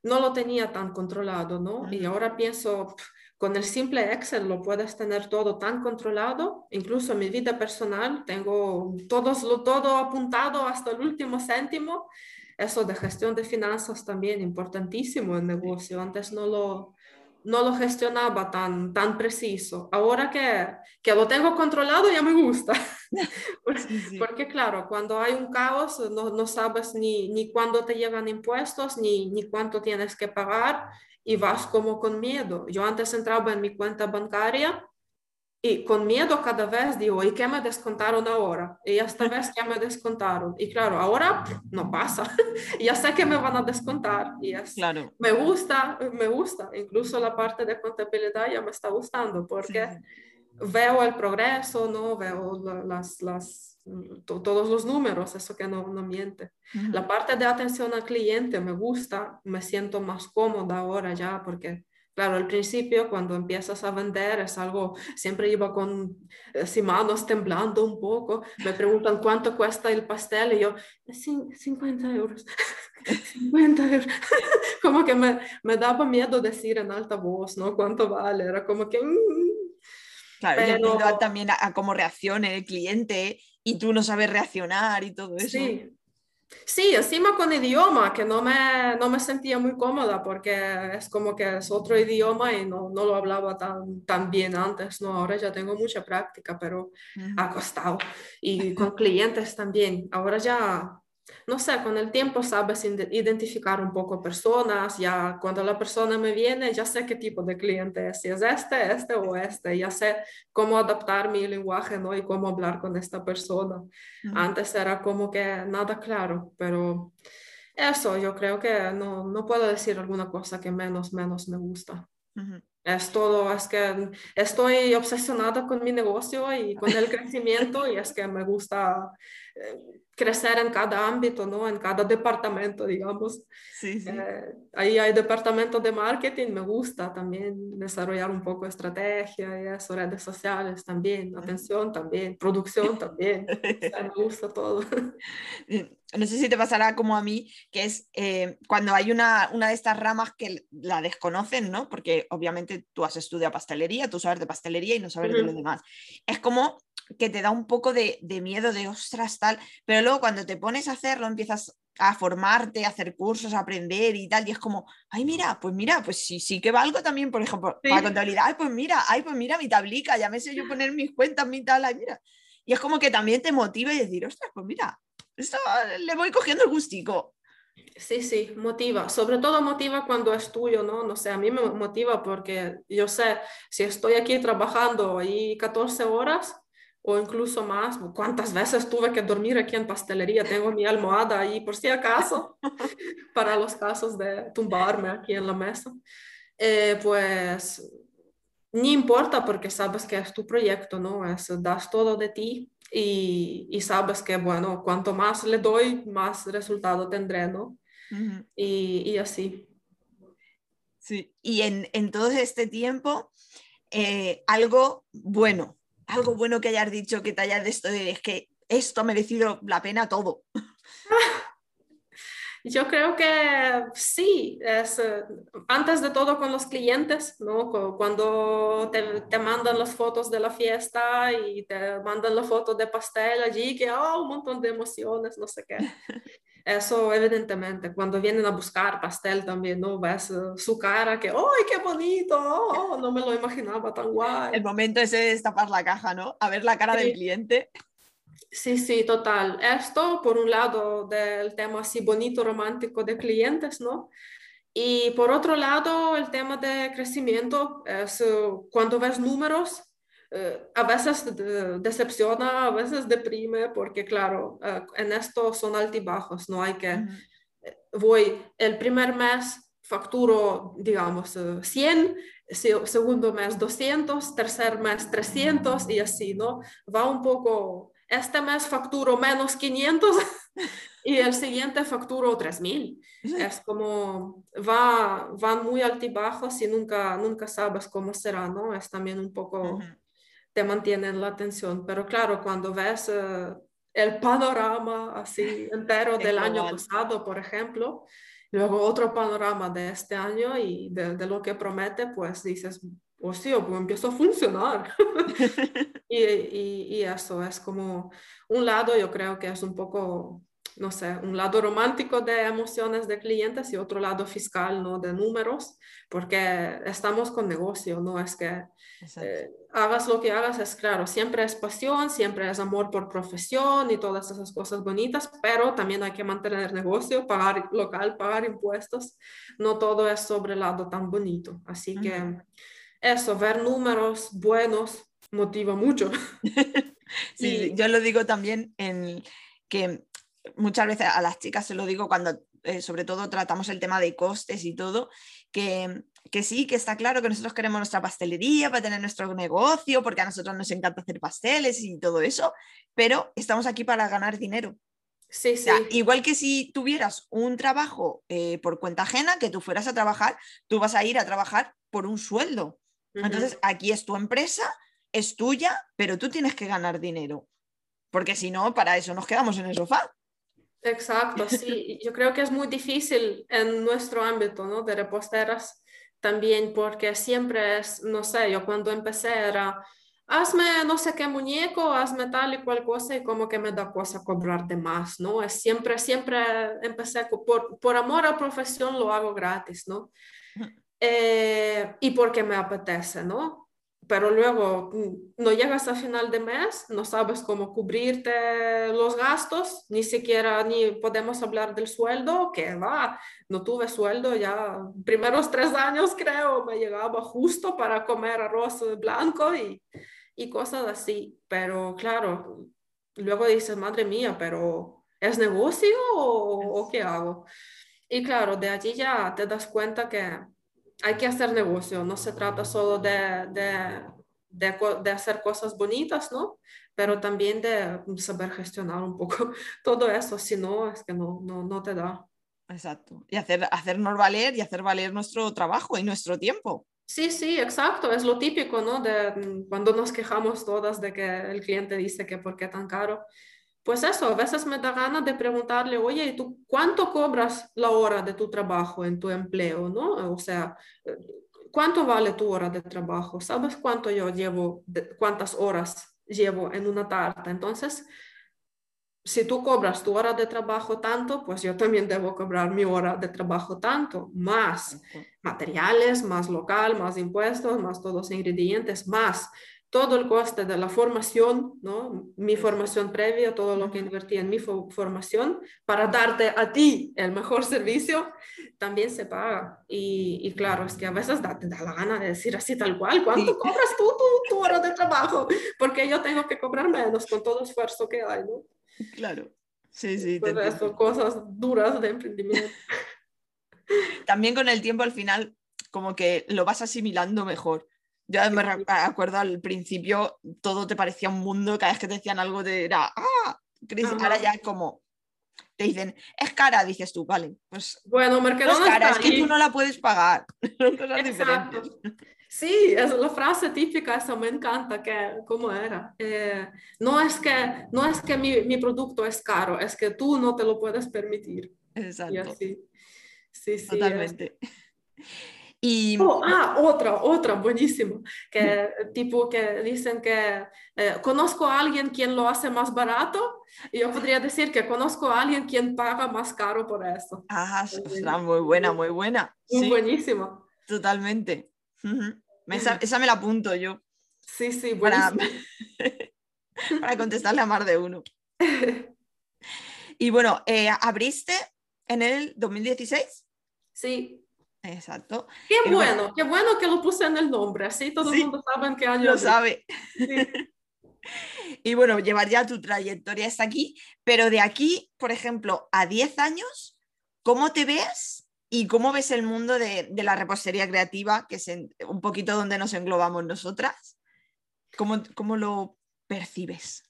[SPEAKER 2] no lo tenía tan controlado, ¿no? Y ahora pienso, con el simple Excel lo puedes tener todo tan controlado, incluso mi vida personal, tengo todo, todo apuntado hasta el último céntimo. Eso de gestión de finanzas también importantísimo en negocio. Antes no lo, no lo gestionaba tan, tan preciso. Ahora que, que lo tengo controlado ya me gusta. Porque claro, cuando hay un caos no, no sabes ni, ni cuándo te llegan impuestos, ni, ni cuánto tienes que pagar y vas como con miedo. Yo antes entraba en mi cuenta bancaria y con miedo cada vez digo, ¿y qué me descontaron ahora? Y esta vez ya me descontaron. Y claro, ahora no pasa. ya sé que me van a descontar. Y es, claro. me gusta, me gusta. Incluso la parte de contabilidad ya me está gustando porque veo el progreso, ¿no? Veo las, las, todos los números, eso que no, no miente. La parte de atención al cliente me gusta, me siento más cómoda ahora ya porque Claro, al principio cuando empiezas a vender es algo, siempre iba con así, manos temblando un poco, me preguntan cuánto cuesta el pastel y yo, 50 euros, 50 euros, como que me, me, daba miedo decir en alta voz, ¿no? ¿Cuánto vale? Era como que... Mm".
[SPEAKER 1] Claro, Pero... también a, a, cómo reaccione el cliente y tú no sabes reaccionar y todo eso.
[SPEAKER 2] Sí, Sí, encima con idioma, que no me, no me sentía muy cómoda porque es como que es otro idioma y no, no lo hablaba tan, tan bien antes, ¿no? Ahora ya tengo mucha práctica, pero ha costado. Y con clientes también. Ahora ya no sé, con el tiempo sabes identificar un poco personas, ya cuando la persona me viene, ya sé qué tipo de cliente es, si es este, este o este, ya sé cómo adaptar mi lenguaje, ¿no? Y cómo hablar con esta persona. Antes era como que nada claro, pero eso yo creo que no, no puedo decir alguna cosa que menos, menos me gusta. Es todo, es que estoy obsesionada con mi negocio y con el crecimiento y es que me gusta eh, crecer en cada ámbito, ¿no? En cada departamento, digamos. Sí, sí. Eh, ahí hay departamento de marketing, me gusta también desarrollar un poco estrategia y eso, redes sociales también, atención también, producción también. me gusta todo.
[SPEAKER 1] No sé si te pasará como a mí, que es eh, cuando hay una, una de estas ramas que la desconocen, ¿no? Porque obviamente tú has estudiado pastelería, tú sabes de pastelería y no sabes de lo demás. Es como que te da un poco de, de, miedo, de ostras, tal, pero luego cuando te pones a hacerlo empiezas a formarte, a hacer cursos, a aprender y tal, y es como, ay, mira, pues mira, pues sí, sí que valgo también, por ejemplo, para contabilidad, ay, pues mira, ay, pues mira mi tablica, ya me sé yo poner mis cuentas, mi tal, ay, mira. Y es como que también te motiva y decir, ostras, pues mira, esto le voy cogiendo el gustico.
[SPEAKER 2] Sí, sí, motiva. Sobre todo motiva cuando es tuyo, ¿no? No sé, a mí me motiva porque yo sé, si estoy aquí trabajando ahí 14 horas, o incluso más. ¿Cuántas veces tuve que dormir aquí en pastelería? Tengo mi almohada ahí por si acaso, para los casos de tumbarme aquí en la mesa. Eh, pues ni importa porque sabes que es tu proyecto, ¿no? Es, das todo de ti y, y sabes que, bueno, cuanto más le doy, más resultado tendré, ¿no? y, y, así.
[SPEAKER 1] Sí, y en, en todo este tiempo, eh, algo bueno, algo bueno que hayas dicho, que te hayas de esto, es que esto ha merecido la pena todo.
[SPEAKER 2] Yo creo que sí, es, eh, antes de todo con los clientes, ¿no? cuando te, te, mandan las fotos de la fiesta y te mandan la foto de pastel allí, que oh, un montón de emociones, no sé qué. Eso evidentemente, cuando vienen a buscar pastel también, ¿no? Ves uh, su cara que, ¡ay, qué bonito! Oh, no me lo imaginaba tan guay.
[SPEAKER 1] El momento ese de destapar la caja, ¿no? A ver la cara del cliente.
[SPEAKER 2] Sí, sí, total. Esto, por un lado, del tema así bonito, romántico de clientes, ¿no? Y por otro lado, el tema de crecimiento es uh, cuando ves números eh, a veces decepciona, a veces deprime, porque claro, eh, en esto son altibajos, no hay que, eh, voy el primer mes facturo, digamos, 100, segundo mes 200, tercer mes 300 y así, ¿no? Va un poco, este mes facturo menos 500 y el siguiente facturo 3000. Es como, va, van muy altibajos y nunca, nunca sabes cómo será, ¿no? Es también un poco te mantienen la atención. Pero claro, cuando ves eh, el panorama así entero del año pasado, por ejemplo, luego otro panorama de este año y de, lo que promete, pues dices, oh sí, pues empiezo a funcionar. y, y, y, eso es como un lado, yo creo que es un poco no sé, un lado romántico de emociones de clientes y otro lado fiscal, ¿no? De números, porque estamos con negocio, no es que eh, hagas lo que hagas, es claro, siempre es pasión, siempre es amor por profesión y todas esas cosas bonitas, pero también hay que mantener negocio, pagar local, pagar impuestos, no todo es sobre el lado tan bonito. Así que eso, ver números buenos motiva mucho.
[SPEAKER 1] sí, yo lo digo también en que muchas veces a las chicas se lo digo cuando eh, sobre todo tratamos el tema de costes y todo, que, que, sí, que está claro que nosotros queremos nuestra pastelería para tener nuestro negocio, porque a nosotros nos encanta hacer pasteles y todo eso, pero estamos aquí para ganar dinero.
[SPEAKER 2] Sí, sí.
[SPEAKER 1] igual que si tuvieras un trabajo eh, por cuenta ajena, que tú fueras a trabajar, tú vas a ir a trabajar por un sueldo. Entonces, aquí es tu empresa, es tuya, pero tú tienes que ganar dinero. Porque si no, para eso nos quedamos en el sofá.
[SPEAKER 2] Exacto, sí. Yo creo que es muy difícil en nuestro ámbito, ¿no? De reposteras también, porque siempre es, no sé, yo cuando empecé era, hazme no sé qué muñeco, hazme tal y cual cosa y como que me da cosa cobrarte más, ¿no? Es siempre, siempre empecé por, por amor a profesión lo hago gratis, ¿no? Eh, y porque me apetece, ¿no? Pero luego mm, no llegas a final de mes, no sabes cómo cubrirte los gastos, ni siquiera ni podemos hablar del sueldo, que va, no tuve sueldo ya, primeros tres años creo, me llegaba justo para comer arroz blanco y, y cosas así, pero claro, luego dices, madre mía, pero ¿es negocio o, o qué hago? Y claro, de allí ya te das cuenta que hay que hacer negocio, no se trata solo de, de, de, hacer cosas bonitas, ¿no? Pero también de saber gestionar un poco todo eso, si no, es que no, no, no te da.
[SPEAKER 1] Exacto. Y hacer, hacernos valer y hacer valer nuestro trabajo y nuestro tiempo.
[SPEAKER 2] Sí, sí, exacto. Es lo típico, ¿no? De mm, cuando nos quejamos todas de que el cliente dice que por qué tan caro pues eso, a veces me da ganas de preguntarle, oye, ¿y tú cuánto cobras la hora de tu trabajo en tu empleo, no? O sea, ¿cuánto vale tu hora de trabajo? ¿Sabes cuánto yo llevo, cuántas horas llevo en una tarta? Entonces, si tú cobras tu hora de trabajo tanto, pues yo también debo cobrar mi hora de trabajo tanto, más materiales, más local, más impuestos, más todos los ingredientes, más todo el coste de la formación, ¿no? mi formación previa, todo lo que invertí en mi formación, para darte a ti el mejor servicio, también se paga. Y, claro, es que a veces da, te da la gana de decir así tal cual, ¿cuánto cobras tú tu, hora de trabajo? Porque yo tengo que cobrar menos con todo esfuerzo que hay, ¿no?
[SPEAKER 1] Claro, sí, sí.
[SPEAKER 2] Pues eso, cosas duras de emprendimiento.
[SPEAKER 1] También con el tiempo al final como que lo vas asimilando mejor yo me acuerdo al principio todo te parecía un mundo, cada vez que te decían algo te era, ah, ahora ya como te dicen, es cara, dices tú, vale, pues
[SPEAKER 2] bueno, Mercadona
[SPEAKER 1] es cara, es que tú no la puedes pagar, son cosas diferentes.
[SPEAKER 2] Sí, es la frase típica, eso me encanta, que, ¿cómo era? Eh, no es que, no es que mi, mi, producto es caro, es que tú no te lo puedes permitir.
[SPEAKER 1] Exacto.
[SPEAKER 2] Y así. Sí, sí.
[SPEAKER 1] Totalmente. Y...
[SPEAKER 2] Oh, ah, otra, otra, buenísimo, que tipo que dicen que eh, conozco a alguien quien lo hace más barato y yo podría decir que conozco a alguien quien paga más caro por eso.
[SPEAKER 1] Ah, muy buena, muy buena.
[SPEAKER 2] Sí, buenísimo.
[SPEAKER 1] Totalmente. esa, me la apunto yo.
[SPEAKER 2] Sí, sí,
[SPEAKER 1] para, para contestarle a más de uno. y bueno, eh, ¿abriste en el 2016?
[SPEAKER 2] Sí,
[SPEAKER 1] Exacto.
[SPEAKER 2] Qué bueno, qué bueno que lo puse en el nombre, así todo el mundo sabe en qué año.
[SPEAKER 1] Lo sabe. y bueno, llevar ya tu trayectoria hasta aquí, pero de aquí, por ejemplo, a 10 años, ¿cómo te ves y cómo ves el mundo de, de la repostería creativa, que es un poquito donde nos englobamos nosotras? ¿Cómo, cómo lo percibes?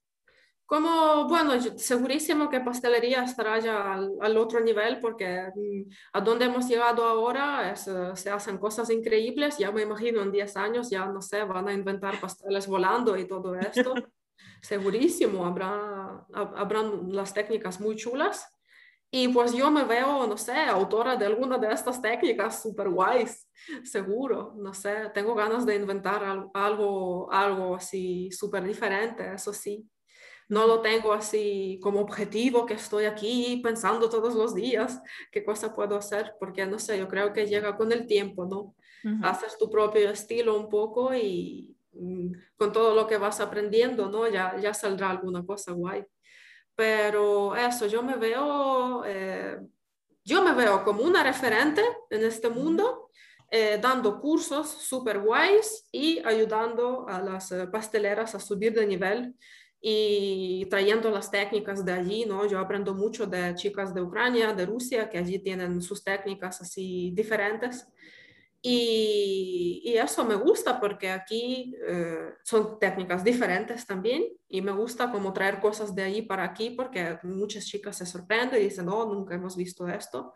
[SPEAKER 2] Como, bueno, segurísimo que pastelería estará ya al, otro nivel porque mm, a donde hemos llegado ahora es, eh, se hacen cosas increíbles. Ya me imagino en 10 años ya, no sé, van a inventar pasteles volando y todo esto. segurísimo, habrá, habrán las técnicas muy chulas. Y pues yo me veo, no sé, autora de alguna de estas técnicas super guays, seguro, no sé, tengo ganas de inventar algo, algo así súper diferente, eso sí no lo tengo así como objetivo que estoy aquí pensando todos los días qué cosa puedo hacer, porque no sé, yo creo que llega con el tiempo, ¿no? Haces tu propio estilo un poco y mm, con todo lo que vas aprendiendo, ¿no? Ya, ya saldrá alguna cosa guay. Pero eso, yo me veo, eh, yo me veo como una referente en este mundo, eh, dando cursos súper guays y ayudando a las eh, pasteleras a subir de nivel y trayendo las técnicas de allí, ¿no? Yo aprendo mucho de chicas de Ucrania, de Rusia, que allí tienen sus técnicas así diferentes. Y, y, eso me gusta porque aquí eh, son técnicas diferentes también y me gusta como traer cosas de allí para aquí porque muchas chicas se sorprenden y dicen, no, nunca hemos visto esto.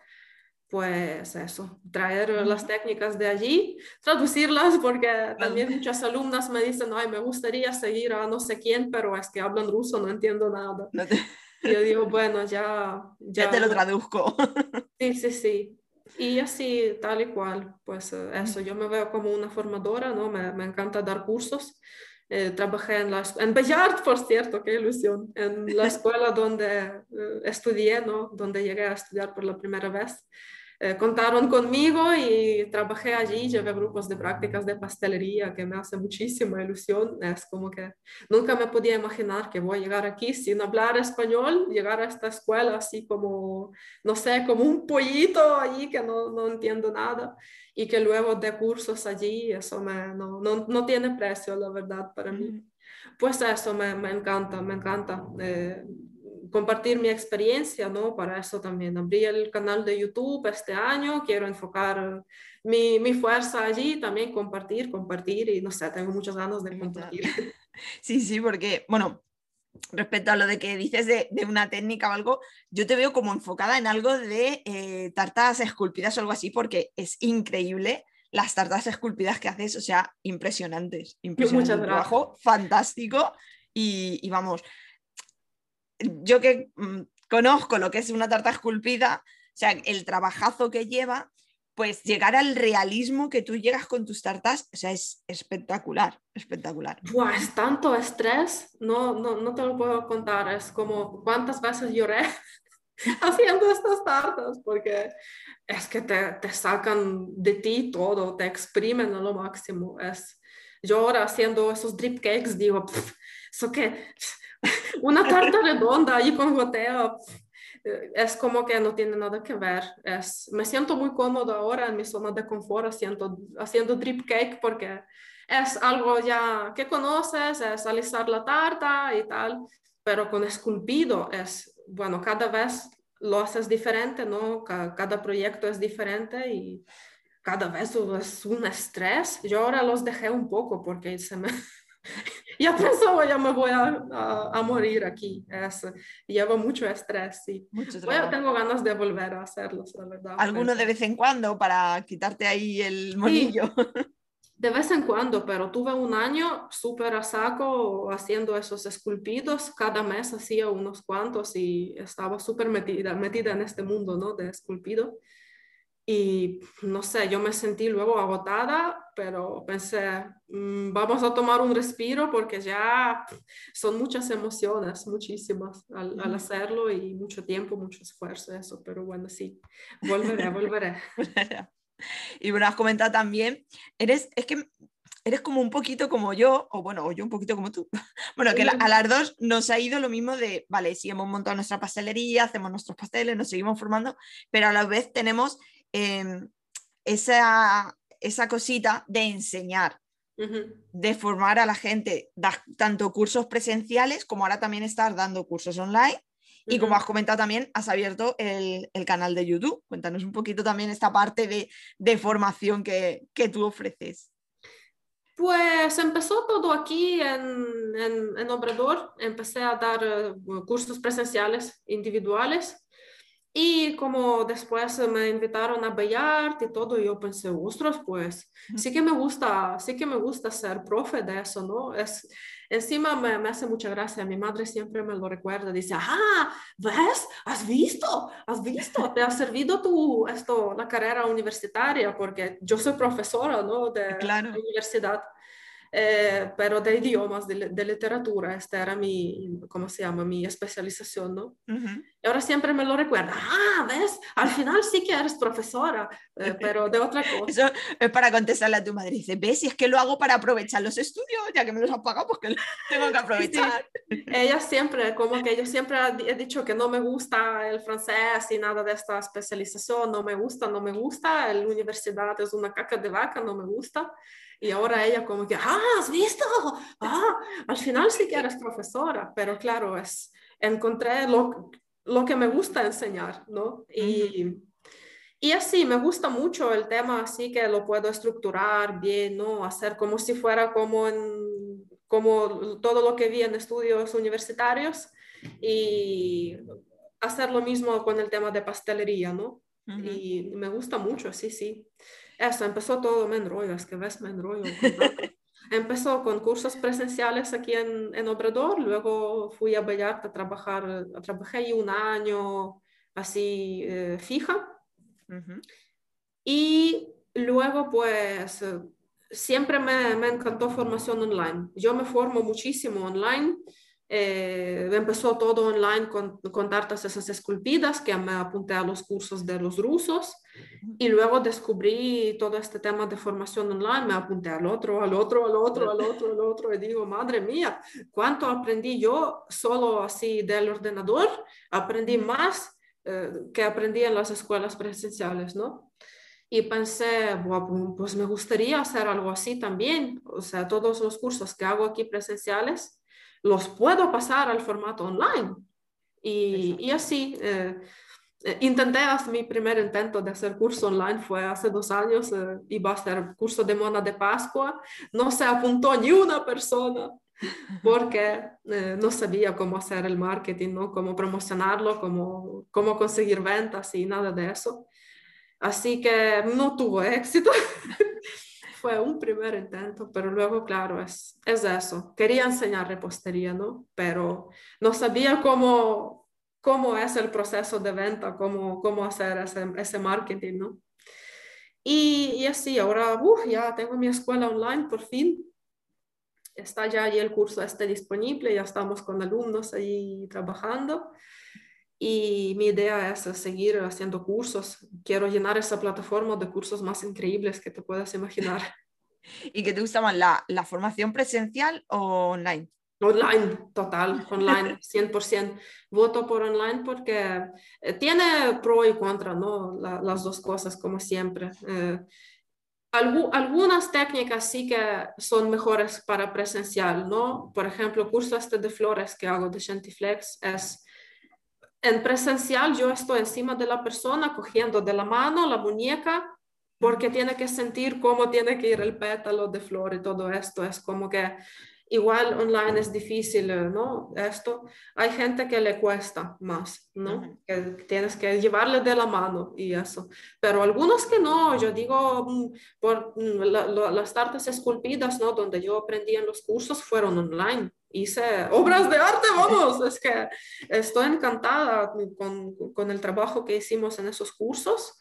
[SPEAKER 2] Pues eso, traer las técnicas de allí, traducirlas porque también muchas alumnas me dicen, ay, me gustaría seguir a no sé quién, pero es que hablan ruso, no entiendo nada. Y yo digo, bueno, ya,
[SPEAKER 1] ya... Ya te lo traduzco.
[SPEAKER 2] Sí, sí, sí. Y así, tal y cual, pues eh, eso, yo me veo como una formadora, ¿no? Me, me encanta dar cursos. Eh, trabajé en, la, en Bellart, por cierto, qué ilusión, en la escuela donde eh, estudié, ¿no? Donde llegué a estudiar por la primera vez. Eh, contaron conmigo y trabajé allí, llevé grupos de prácticas de pastelería que me hace muchísima ilusión. Es como que nunca me podía imaginar que voy a llegar aquí sin hablar español, llegar a esta escuela así como, no sé, como un pollito allí que no, no entiendo nada y que luego de cursos allí, eso me, no, no, no, tiene precio, la verdad, para mí. Pues eso me, me encanta, me encanta. Eh, compartir mi experiencia, ¿no? Para eso también abrí el canal de YouTube este año, quiero enfocar mi, mi, fuerza allí, también compartir, compartir y no sé, tengo muchas ganas de compartir.
[SPEAKER 1] Sí, sí, porque, bueno, respecto a lo de que dices de, de, una técnica o algo, yo te veo como enfocada en algo de eh, tartas esculpidas o algo así, porque es increíble las tartas esculpidas que haces, o sea, impresionantes, impresionante, un trabajo fantástico y, y vamos, yo que mm, conozco lo que es una tarta esculpida, o sea, el trabajazo que lleva, pues llegar al realismo que tú llegas con tus tartas, o sea, es espectacular, espectacular.
[SPEAKER 2] Buah, es tanto estrés, no, no, no te lo puedo contar, es como cuántas veces lloré haciendo estas tartas, porque es que te, te, sacan de ti todo, te exprimen a lo máximo. Es, yo ahora haciendo esos drip cakes digo, ¿eso qué? una tarta redonda ahí con goteo es como que no tiene nada que ver. Es, me siento muy cómodo ahora en mi zona de confort haciendo, haciendo drip cake porque es algo ya que conoces, es alisar la tarta y tal, pero con esculpido es, bueno, cada vez lo haces diferente, ¿no? Cada, cada proyecto es diferente y cada vez es un estrés. Yo ahora los dejé un poco porque se me, ya pensaba, ya me voy a, a, morir aquí. Es, lleva mucho estrés. Mucho tengo ganas de volver a hacerlos, la verdad.
[SPEAKER 1] ¿Alguno de vez en cuando para quitarte ahí el monillo?
[SPEAKER 2] de vez en cuando, pero tuve un año súper a saco haciendo esos esculpidos. Cada mes hacía unos cuantos y estaba súper metida, metida en este mundo, ¿no? De esculpido. Y no sé, yo me sentí luego agotada, pero pensé, mm, vamos a tomar un respiro porque ya son muchas emociones, muchísimas al, al, hacerlo y mucho tiempo, mucho esfuerzo, eso. Pero bueno, sí, volveré, volveré.
[SPEAKER 1] y bueno, has comentado también, eres, es que eres como un poquito como yo, o bueno, o yo un poquito como tú. bueno, que a las dos nos ha ido lo mismo de, vale, sí, hemos montado nuestra pastelería, hacemos nuestros pasteles, nos seguimos formando, pero a la vez tenemos Em, esa, esa cosita de enseñar, de formar a la gente, tanto cursos presenciales como ahora también estás dando cursos online. Y como has comentado también, has abierto el, el, canal de YouTube. Cuéntanos un poquito también esta parte de, de formación que, que, tú ofreces.
[SPEAKER 2] Pues empezó todo aquí en, en, en Obrador. Empecé a dar uh, cursos presenciales individuales y como después me invitaron a Bellart y todo, yo pensé, ostras, pues sí que me gusta, sí que me gusta ser profe de eso, ¿no? Es, encima me, me hace mucha gracia, mi madre siempre me lo recuerda, dice, ah, ¿ves? ¿Has visto? ¿Has visto? ¿Te ha servido tu, esto, la carrera universitaria? Porque yo soy profesora, ¿no? De
[SPEAKER 1] claro.
[SPEAKER 2] la universidad. Eh, pero de idiomas, de, de, literatura. Esta era mi, ¿cómo se llama? Mi especialización, ¿no? Y ahora siempre me lo recuerda. Ah, ¿ves? Al final sí que eres profesora, eh, pero de otra cosa.
[SPEAKER 1] Eso es para contestarle a tu madre. Dice, ¿ves? Si es que lo hago para aprovechar los estudios, ya que me los han pagado, pues que tengo que aprovechar.
[SPEAKER 2] Ella siempre, como que yo siempre he dicho que no me gusta el francés y nada de esta especialización, no me gusta, no me gusta, la universidad es una caca de vaca, no me gusta. Y ahora ella como que, ah, ¿has visto? Ah, al final sí que eres profesora, pero claro, es, encontré lo, lo que me gusta enseñar, ¿no? Y, y así, me gusta mucho el tema, así que lo puedo estructurar bien, ¿no? Hacer como si fuera como, en, como todo lo que vi en estudios universitarios y hacer lo mismo con el tema de pastelería, ¿no? Y me gusta mucho, sí, sí. Eso, empezó todo, me enrollo, es que ves, me enrollo. empezó con cursos presenciales aquí en, en, Obrador, luego fui a Vallarta a trabajar, trabajé ahí un año así eh, fija. Y luego pues siempre me, me encantó formación online. Yo me formo muchísimo online eh, empezó todo online con, con, tartas esas esculpidas, que me apunté a los cursos de los rusos y luego descubrí todo este tema de formación online, me apunté al otro, al otro, al otro, al otro, al otro y digo, madre mía, ¿cuánto aprendí yo solo así del ordenador? Aprendí más eh, que aprendí en las escuelas presenciales, ¿no? Y pensé, pues me gustaría hacer algo así también, o sea, todos los cursos que hago aquí presenciales los puedo pasar al formato online. Y, y así, eh, eh, intenté hacer mi primer intento de hacer curso online, fue hace dos años, eh, iba a hacer curso de mona de Pascua, no se apuntó ni una persona porque no sabía cómo hacer el marketing, ¿no? cómo promocionarlo, cómo, cómo conseguir ventas y nada de eso. Así que no tuvo éxito. fue un primer intento, pero luego, claro, es, es eso. Quería enseñar repostería, ¿no? Pero no sabía cómo, cómo es el proceso de venta, cómo, cómo hacer ese, ese marketing, ¿no? Y, y así, ahora uh, ya tengo mi escuela online por fin. Está ya ahí el curso este disponible, ya estamos con alumnos ahí trabajando. Y mi idea es seguir haciendo cursos. Quiero llenar esa plataforma de cursos más increíbles que te puedas imaginar.
[SPEAKER 1] ¿Y qué te gusta más, la, la formación presencial o online?
[SPEAKER 2] Online, total, online, 100%. Voto por online porque eh, tiene pro y contra, ¿no? las dos cosas, como siempre. Eh, algunas técnicas sí que son mejores para presencial, ¿no? Por ejemplo, curso este de flores que hago de Shantiflex es en presencial yo estoy encima de la persona cogiendo de la mano la muñeca porque tiene que sentir cómo tiene que ir el pétalo de flor y todo esto. Es como que igual online es difícil, ¿no? Esto, hay gente que le cuesta más, ¿no? Que tienes que llevarle de la mano y eso. Pero algunos que no, yo digo, mm, por mm, las tartas esculpidas, ¿no? Donde yo aprendí en los cursos fueron online hice obras de arte, vamos, es que estoy encantada con, con, el trabajo que hicimos en esos cursos.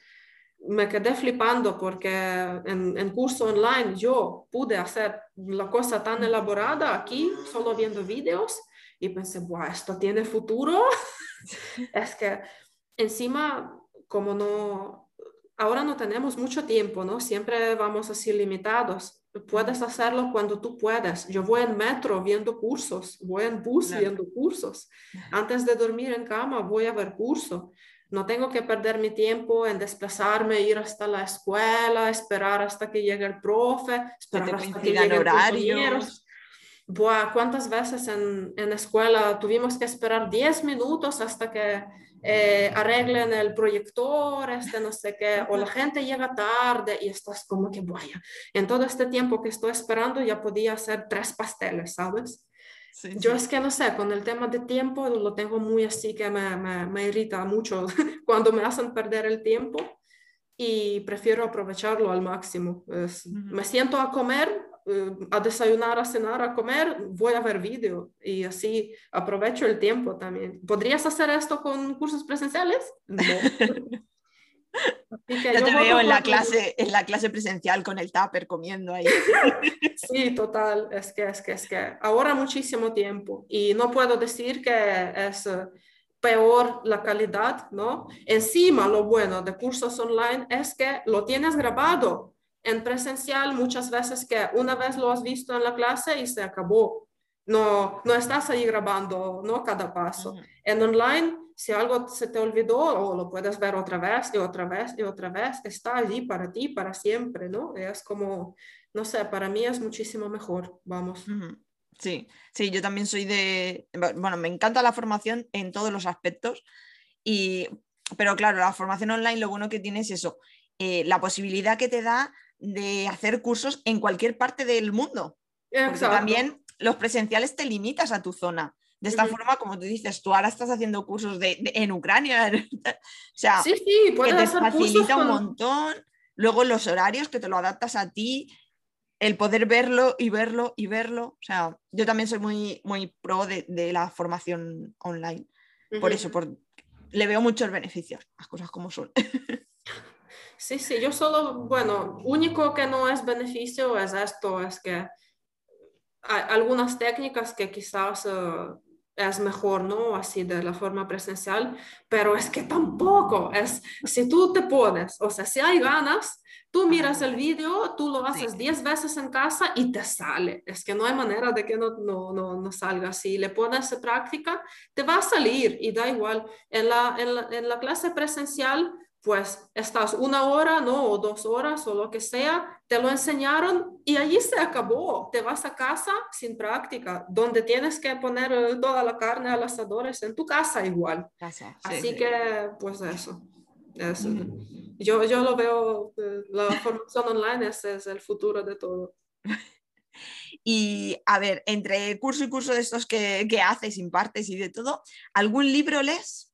[SPEAKER 2] Me quedé flipando porque en, en, curso online yo pude hacer la cosa tan elaborada aquí, solo viendo vídeos, y pensé, Buah, esto tiene futuro. es que encima, como no, ahora no tenemos mucho tiempo, ¿no? Siempre vamos así limitados puedes hacerlo cuando tú puedas. Yo voy en metro viendo cursos, voy en bus viendo cursos. Antes de dormir en cama voy a ver curso. No tengo que perder mi tiempo en desplazarme, ir hasta la escuela, esperar hasta que llegue el profe, esperar hasta que lleguen horarios. Buah, ¿Cuántas veces en, en escuela tuvimos que esperar 10 minutos hasta que eh, arreglen el proyector, este no sé qué, o la gente llega tarde y estás como que, vaya, en todo este tiempo que estoy esperando ya podía hacer tres pasteles, ¿sabes? Yo es que no sé, con el tema de tiempo lo tengo muy así que me, me, me irrita mucho cuando me hacen perder el tiempo y prefiero aprovecharlo al máximo. Me siento a comer, eh, a desayunar, a cenar, a comer, voy a ver vídeo y así aprovecho el tiempo también. ¿Podrías hacer esto con cursos presenciales? No.
[SPEAKER 1] ya te veo en la, clase, en la clase presencial con el tupper comiendo ahí.
[SPEAKER 2] Sí, total. Es que, es que, es que ahora muchísimo tiempo y no puedo decir que es eh, peor la calidad, ¿no? Encima, lo bueno de cursos online es que lo tienes grabado. En presencial muchas veces que una vez lo has visto en la clase y se acabó. No, no estás ahí grabando, ¿no? Cada paso. En online si algo se te olvidó o lo puedes ver otra vez y otra vez y otra vez, está allí para ti, para siempre, ¿no? Es como, no sé, para mí es muchísimo mejor, vamos.
[SPEAKER 1] Sí, sí, yo también soy de, bueno, me encanta la formación en todos los aspectos, y, pero claro, la formación online lo bueno que tiene es eso, eh, la posibilidad que te da de hacer cursos en cualquier parte del mundo. Exacto. también los presenciales te limitas a tu zona. De esta forma, como tú dices, tú ahora estás haciendo cursos de, en Ucrania. o sea,
[SPEAKER 2] sí, sí,
[SPEAKER 1] que te facilita un montón. Luego los horarios que te lo adaptas a ti, el poder verlo y verlo y verlo. O sea, yo también soy muy, muy pro de, la formación online. Por eso, por, le veo muchos beneficios, las cosas como son.
[SPEAKER 2] Sí, sí, yo solo, bueno, único que no es beneficio es esto, es que algunas técnicas que quizás eh, es mejor, ¿no? Así de la forma presencial, pero es que tampoco es, si tú te pones, o sea, si hay ganas, tú miras el vídeo, tú lo haces 10 veces en casa y te sale. Es que no hay manera de que no, no, no, no salga. Si le pones práctica, te va a salir y da igual. En la, en la, en la clase presencial, pues estás una hora, ¿no? O dos horas o lo que sea, te lo enseñaron y allí se acabó. Te vas a casa sin práctica, donde tienes que poner toda la carne al asador es en tu casa igual. Así que, pues eso. yo, yo lo veo, eh, la formación online es, es el futuro de todo.
[SPEAKER 1] Y a ver, entre curso y curso de estos que, que haces, impartes y de todo, ¿algún libro lees?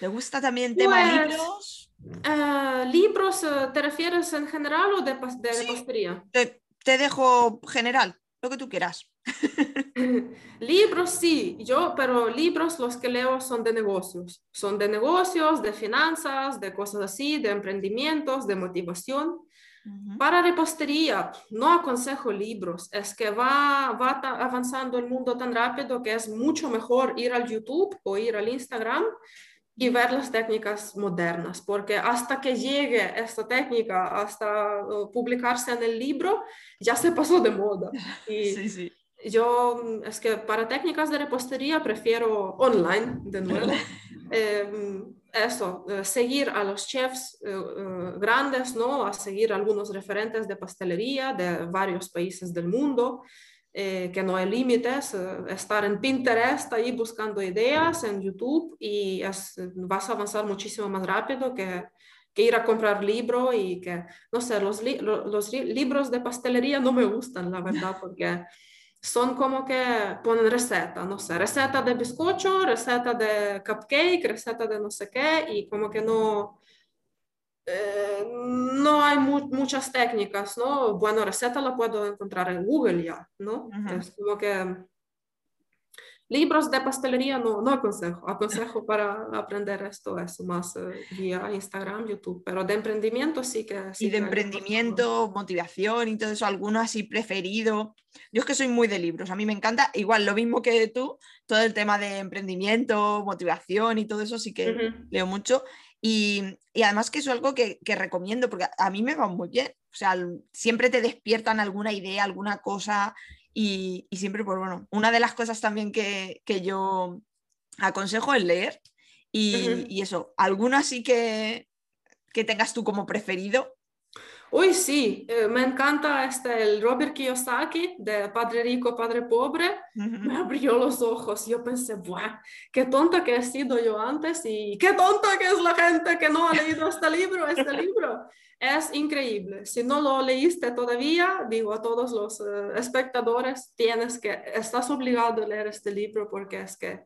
[SPEAKER 1] ¿Te gusta también tema pues, libros?
[SPEAKER 2] Uh, ¿Libros eh, te refieres en general o de, de
[SPEAKER 1] Te, te, dejo general, lo que tú quieras.
[SPEAKER 2] libros sí, yo, pero libros los que leo son de negocios. Son de negocios, de finanzas, de cosas así, de emprendimientos, de motivación. Para repostería, no aconsejo libros, es que va, va avanzando el mundo tan rápido que es mucho mejor ir al YouTube o ir al Instagram y ver las técnicas modernas, porque hasta que llegue esta técnica, hasta uh, publicarse en el libro, ya se pasó de moda. Y sí, sí. Yo, mm, es que para técnicas de repostería prefiero online, de nuevo. eh, eso, seguir a los chefs eh, eh, grandes, ¿no? A seguir algunos referentes de pastelería de varios países del mundo. Eh, que no hay límites, eh, estar en Pinterest ahí buscando ideas, en YouTube y vas a avanzar muchísimo más rápido que, que ir a comprar libro y que, no sé, los, los libros de pastelería no me gustan, la verdad, porque son como que ponen receta, no sé, receta de bizcocho, receta de cupcake, receta de no sé qué y como que no, eh, no hay muchas técnicas, ¿no? Bueno, receta la puedo encontrar en Google ya, ¿no? Es como que libros de pastelería no, no aconsejo, aconsejo para aprender esto, eso más eh, vía Instagram, YouTube, pero de emprendimiento sí que...
[SPEAKER 1] Sí y de emprendimiento, motivación y todo eso, alguno así preferido. Yo es que soy muy de libros, a mí me encanta, igual lo mismo que tú, todo el tema de emprendimiento, motivación y todo eso sí que leo mucho. Y, además que es algo que, recomiendo porque a mí me va muy bien. O sea, siempre te despiertan alguna idea, alguna cosa y, siempre, pues bueno, una de las cosas también que, yo aconsejo es leer y, y eso, alguna sí que, que tengas tú como preferido
[SPEAKER 2] Uy, sí, eh, me encanta este, el Robert Kiyosaki de Padre Rico, Padre Pobre. Me abrió los ojos. Yo pensé, ¡buah! Qué tonta que he sido yo antes y qué tonta que es la gente que no ha leído este libro. Este libro es increíble. Si no lo leíste todavía, digo a todos los eh, espectadores, tienes que, estás obligado a leer este libro porque es que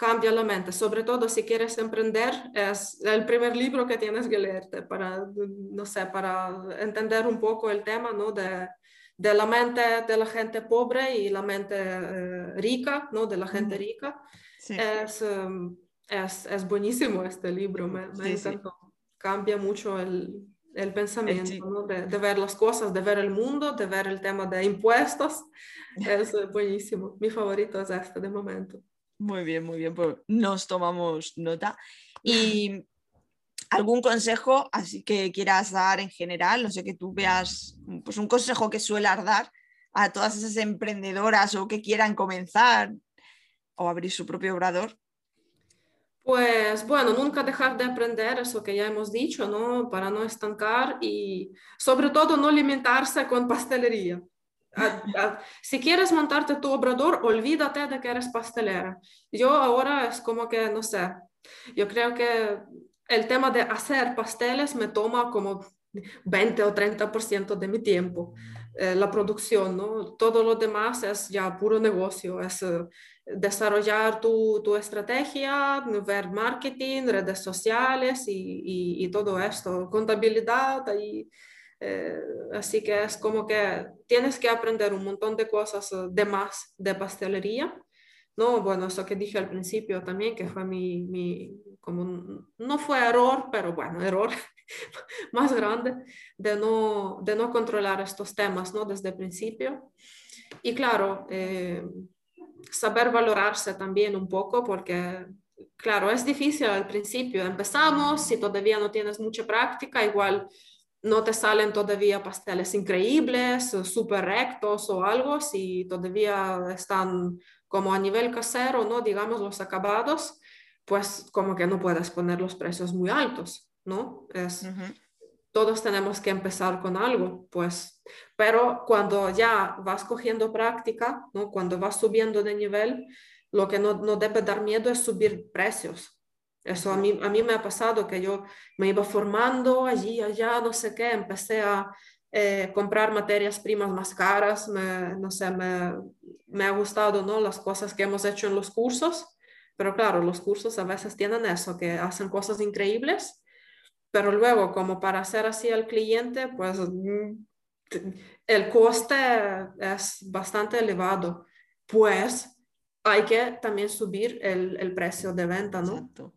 [SPEAKER 2] cambia la mente, sobre todo si quieres emprender, es el primer libro que tienes que leerte para, no sé, para entender un poco el tema, ¿no? De, de la mente de la gente pobre y la mente eh, rica, ¿no? De la gente rica. Es, em, es, es, buenísimo este libro, me, me encantó. cambia mucho el, el pensamiento, de, de, ver las cosas, de ver el mundo, de ver el tema de impuestos. Es buenísimo. Mi favorito es este de momento.
[SPEAKER 1] Muy bien, muy bien. Pues nos tomamos nota. Y algún consejo así que quieras dar en general, no sé, que tú veas, pues un consejo que suelas dar a todas esas emprendedoras o que quieran comenzar o abrir su propio obrador.
[SPEAKER 2] Pues bueno, nunca dejar de aprender eso que ya hemos dicho, ¿no? Para no estancar y sobre todo no limitarse con pastelería. Si quieres montarte tu obrador, olvídate de que eres pastelera. Yo ahora es como que, no sé, yo creo que el tema de hacer pasteles me toma como 20 o 30% de mi tiempo. Eh, la producción, ¿no? Todo lo demás es ya puro negocio, es eh, desarrollar tu, tu, estrategia, ver marketing, redes sociales y, y, todo esto, contabilidad. Y, eh, así que es como que tienes que aprender un montón de cosas de más de pastelería. No, bueno, eso que dije al principio también, que fue mi, mi como, no fue error, pero bueno, error más grande de no, de no controlar estos temas ¿no? desde el principio. Y claro, eh, saber valorarse también un poco, porque claro, es difícil al principio. Empezamos, si todavía no tienes mucha práctica, igual no te salen todavía pasteles increíbles, súper rectos o algo, si todavía están como a nivel casero, ¿no? Digamos, los acabados, pues como que no puedes poner los precios muy altos, ¿no? Es, Todos tenemos que empezar con algo, pues, pero cuando ya vas cogiendo práctica, ¿no? Cuando vas subiendo de nivel, lo que no, no debe dar miedo es subir precios. Eso a mí, a mí me ha pasado que yo me iba formando allí, allá, no sé qué, empecé a eh, comprar materias primas más caras, me, no sé, me, me ha gustado, ¿no? Las cosas que hemos hecho en los cursos pero claro, los cursos a veces tienen eso, que hacen cosas increíbles, pero luego como para hacer así al cliente, pues mm, el coste es bastante elevado. Pues hay que también subir el, el precio de venta, ¿no? Exacto.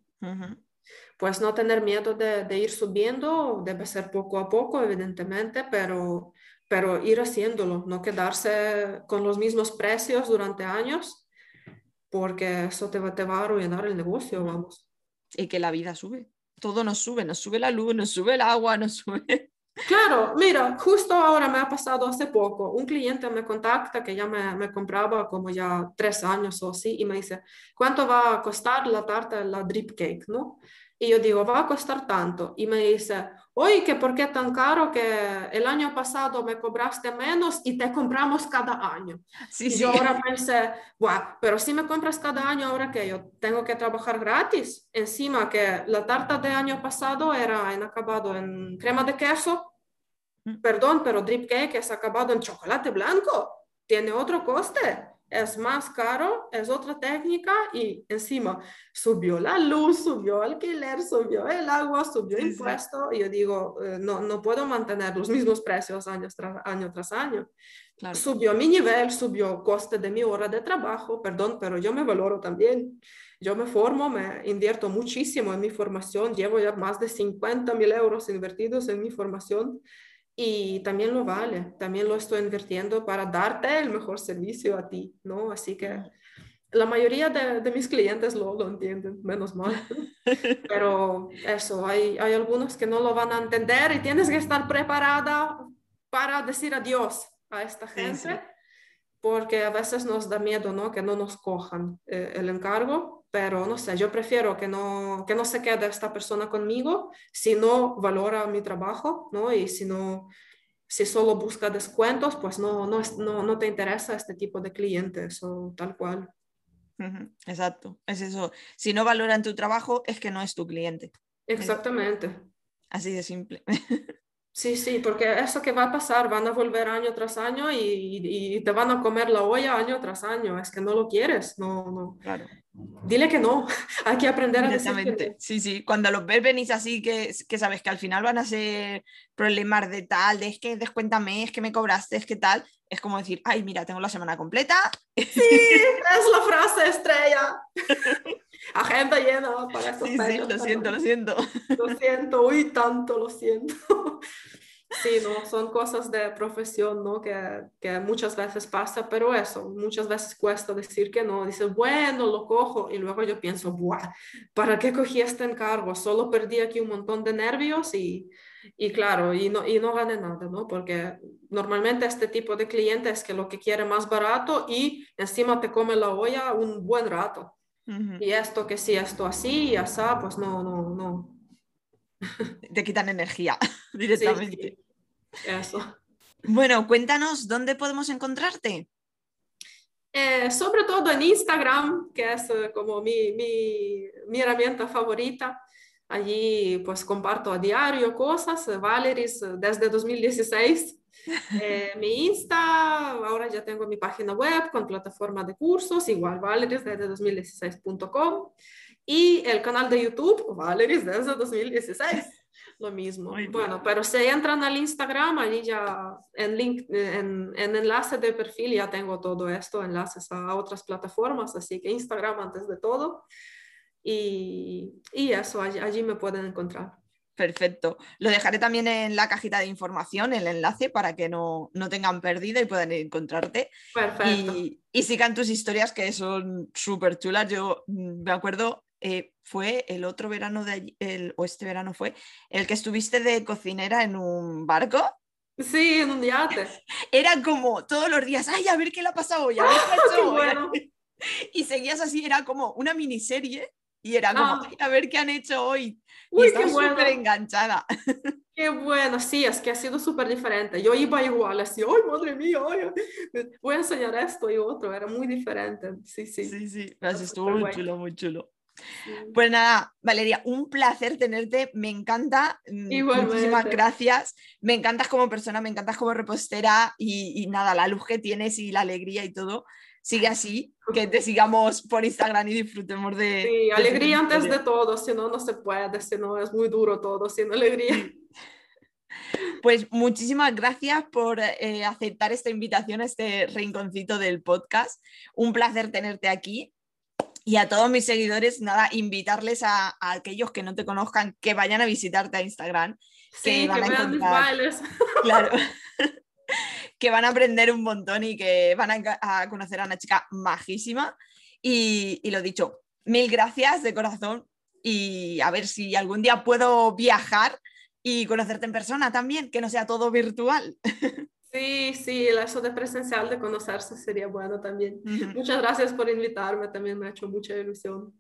[SPEAKER 2] Pues no tener miedo de, de, ir subiendo, debe ser poco a poco, evidentemente, pero, pero ir haciéndolo, no quedarse con los mismos precios durante años porque eso te va, te va a arruinar el negocio, vamos.
[SPEAKER 1] Y que la vida sube, todo nos sube, nos sube la luz, nos sube el agua, nos sube...
[SPEAKER 2] Claro, mira, justo ahora me ha pasado hace poco, un cliente me contacta que ya me, compraba como ya tres años o así y me dice, ¿cuánto va a costar la tarta, la drip cake? ¿no? Y yo digo, va a costar tanto. Y me dice, oye, que por qué tan caro que el año pasado me cobraste menos y te compramos cada año. Sí, y sí. yo ahora pensé, bueno, pero si me compras cada año, ahora que yo tengo que trabajar gratis. Encima que la tarta de año pasado era en acabado en crema de queso. Mm. Perdón, pero drip cake es acabado en chocolate blanco. Tiene otro coste es más caro, es otra técnica y encima subió la luz, subió alquiler, subió el agua, subió el impuesto. Y yo digo, eh, no, no puedo mantener los mismos precios año tras año. Tras año. Subió mi nivel, subió coste de mi hora de trabajo, perdón, pero yo me valoro también. Yo me formo, me invierto muchísimo en mi formación, llevo ya más de 50 mil euros invertidos en mi formación y también lo vale, también lo estoy invirtiendo para darte el mejor servicio a ti, ¿no? Así que la mayoría de, de mis clientes lo, lo, entienden, menos mal. Pero eso, hay, hay algunos que no lo van a entender y tienes que estar preparada para decir adiós a esta gente, porque a veces nos da miedo, ¿no? Que no nos cojan eh, el encargo pero no sé, yo prefiero que no, que no se quede esta persona conmigo si no valora mi trabajo, ¿no? Y si no, si solo busca descuentos, pues no, no, no, no te interesa este tipo de clientes o tal cual.
[SPEAKER 1] Exacto, es eso. Si no valoran tu trabajo, es que no es tu cliente.
[SPEAKER 2] Exactamente.
[SPEAKER 1] Así de simple.
[SPEAKER 2] Sí, sí, porque eso que va a pasar, van a volver año tras año y, y, te van a comer la olla año tras año, es que no lo quieres, no, no. Claro. dile que no, hay que aprender a decir que no.
[SPEAKER 1] Sí, sí, cuando los ves venís así que, que sabes que al final van a ser problemas de tal, de es que descuéntame, es que me cobraste, es que tal, es como decir, ay, mira, tengo la semana completa.
[SPEAKER 2] Sí, es la frase estrella. Agenda llena para estos
[SPEAKER 1] sí, sí, lo siento, lo siento.
[SPEAKER 2] Lo siento, uy, tanto lo siento. Sí, no, son cosas de profesión, ¿no? Que, que, muchas veces pasa, pero eso, muchas veces cuesta decir que no. Dices, bueno, lo cojo, y luego yo pienso, Buah, ¿para qué cogí este encargo? Solo perdí aquí un montón de nervios y, y claro, y no, y no gané nada, ¿no? Porque normalmente este tipo de cliente es que lo que quiere más barato y encima te come la olla un buen rato. Y esto que sí, esto así y así, pues no, no, no.
[SPEAKER 1] Te quitan energía directamente.
[SPEAKER 2] Eso.
[SPEAKER 1] Bueno, cuéntanos dónde podemos encontrarte.
[SPEAKER 2] Eh, sobre todo en Instagram, que es eh, como mi, mi, mi, herramienta favorita. Allí pues comparto a diario cosas, Valeris desde 2016. Eh, mi Insta, ahora ya tengo mi página web con plataforma de cursos, igual Valeris desde 2016.com. Y el canal de YouTube, Valeris desde 2016 lo mismo. bueno, pero si entran al Instagram, allí ya en, link, en, en, enlace de perfil ya tengo todo esto, enlaces a otras plataformas, así que Instagram antes de todo. Y, y eso, allí, allí, me pueden encontrar.
[SPEAKER 1] Perfecto. Lo dejaré también en la cajita de información, el enlace, para que no, no tengan perdido y puedan encontrarte.
[SPEAKER 2] Perfecto.
[SPEAKER 1] Y, y sigan tus historias que son súper chulas. Yo mm, me acuerdo eh, fue el otro verano de el, o este verano fue el que estuviste de cocinera en un barco.
[SPEAKER 2] Sí, en un yate.
[SPEAKER 1] Era como todos los días, ay, a ver qué le ha pasado hoy, a ver qué ha Bueno. Y seguías así, era como una miniserie y era como, ah. a ver qué han hecho hoy.
[SPEAKER 2] Uy,
[SPEAKER 1] y
[SPEAKER 2] qué bueno.
[SPEAKER 1] súper enganchada.
[SPEAKER 2] Qué bueno, sí, es que ha sido súper diferente. Yo iba igual, así, ay, madre mía, ay, voy a enseñar esto y otro, era muy diferente. Sí, sí.
[SPEAKER 1] Sí, sí, estuvo muy chulo, muy chulo. Pues nada, Valeria, un placer tenerte, me encanta, mm,
[SPEAKER 2] Igualmente.
[SPEAKER 1] muchísimas gracias, me encantas como persona, me encantas como repostera y, y, nada, la luz que tienes y la alegría y todo, sigue así, que te sigamos por Instagram y disfrutemos de...
[SPEAKER 2] Sí, alegría antes de todo, si no, no se puede, si no, es muy duro todo, sin alegría.
[SPEAKER 1] Pues muchísimas gracias por eh, aceptar esta invitación a este rinconcito del podcast. Un placer tenerte aquí y a todos mis seguidores, nada, invitarles a, a, aquellos que no te conozcan que vayan a visitarte a Instagram.
[SPEAKER 2] Sí, que, van que a mis.
[SPEAKER 1] Claro. que van a aprender un montón y que van a, a conocer a una chica majísima. Y, y, lo dicho, mil gracias de corazón y a ver si algún día puedo viajar y conocerte en persona también, que no sea todo virtual.
[SPEAKER 2] Sí, sí, eso de presencial, de conocerse sería bueno también. Uh -huh. Muchas gracias por invitarme, también me ha hecho mucha ilusión.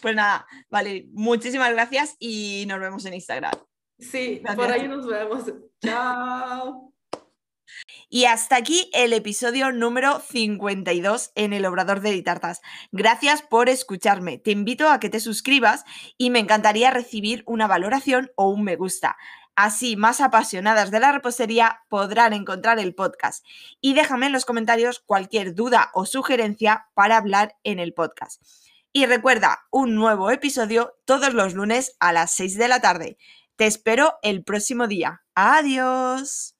[SPEAKER 1] Pues nada, vale, muchísimas gracias y nos vemos en Instagram.
[SPEAKER 2] Sí, gracias. por ahí nos vemos. Chao.
[SPEAKER 1] Y hasta aquí el episodio número 52 en el Obrador de Ditartas. Gracias por escucharme. Te invito a que te suscribas y me encantaría recibir una valoración o un me gusta. Así, más apasionadas de la repostería podrán encontrar el podcast. Y déjame en los comentarios cualquier duda o sugerencia para hablar en el podcast. Y recuerda, un nuevo episodio todos los lunes a las 6 de la tarde. Te espero el próximo día. Adiós.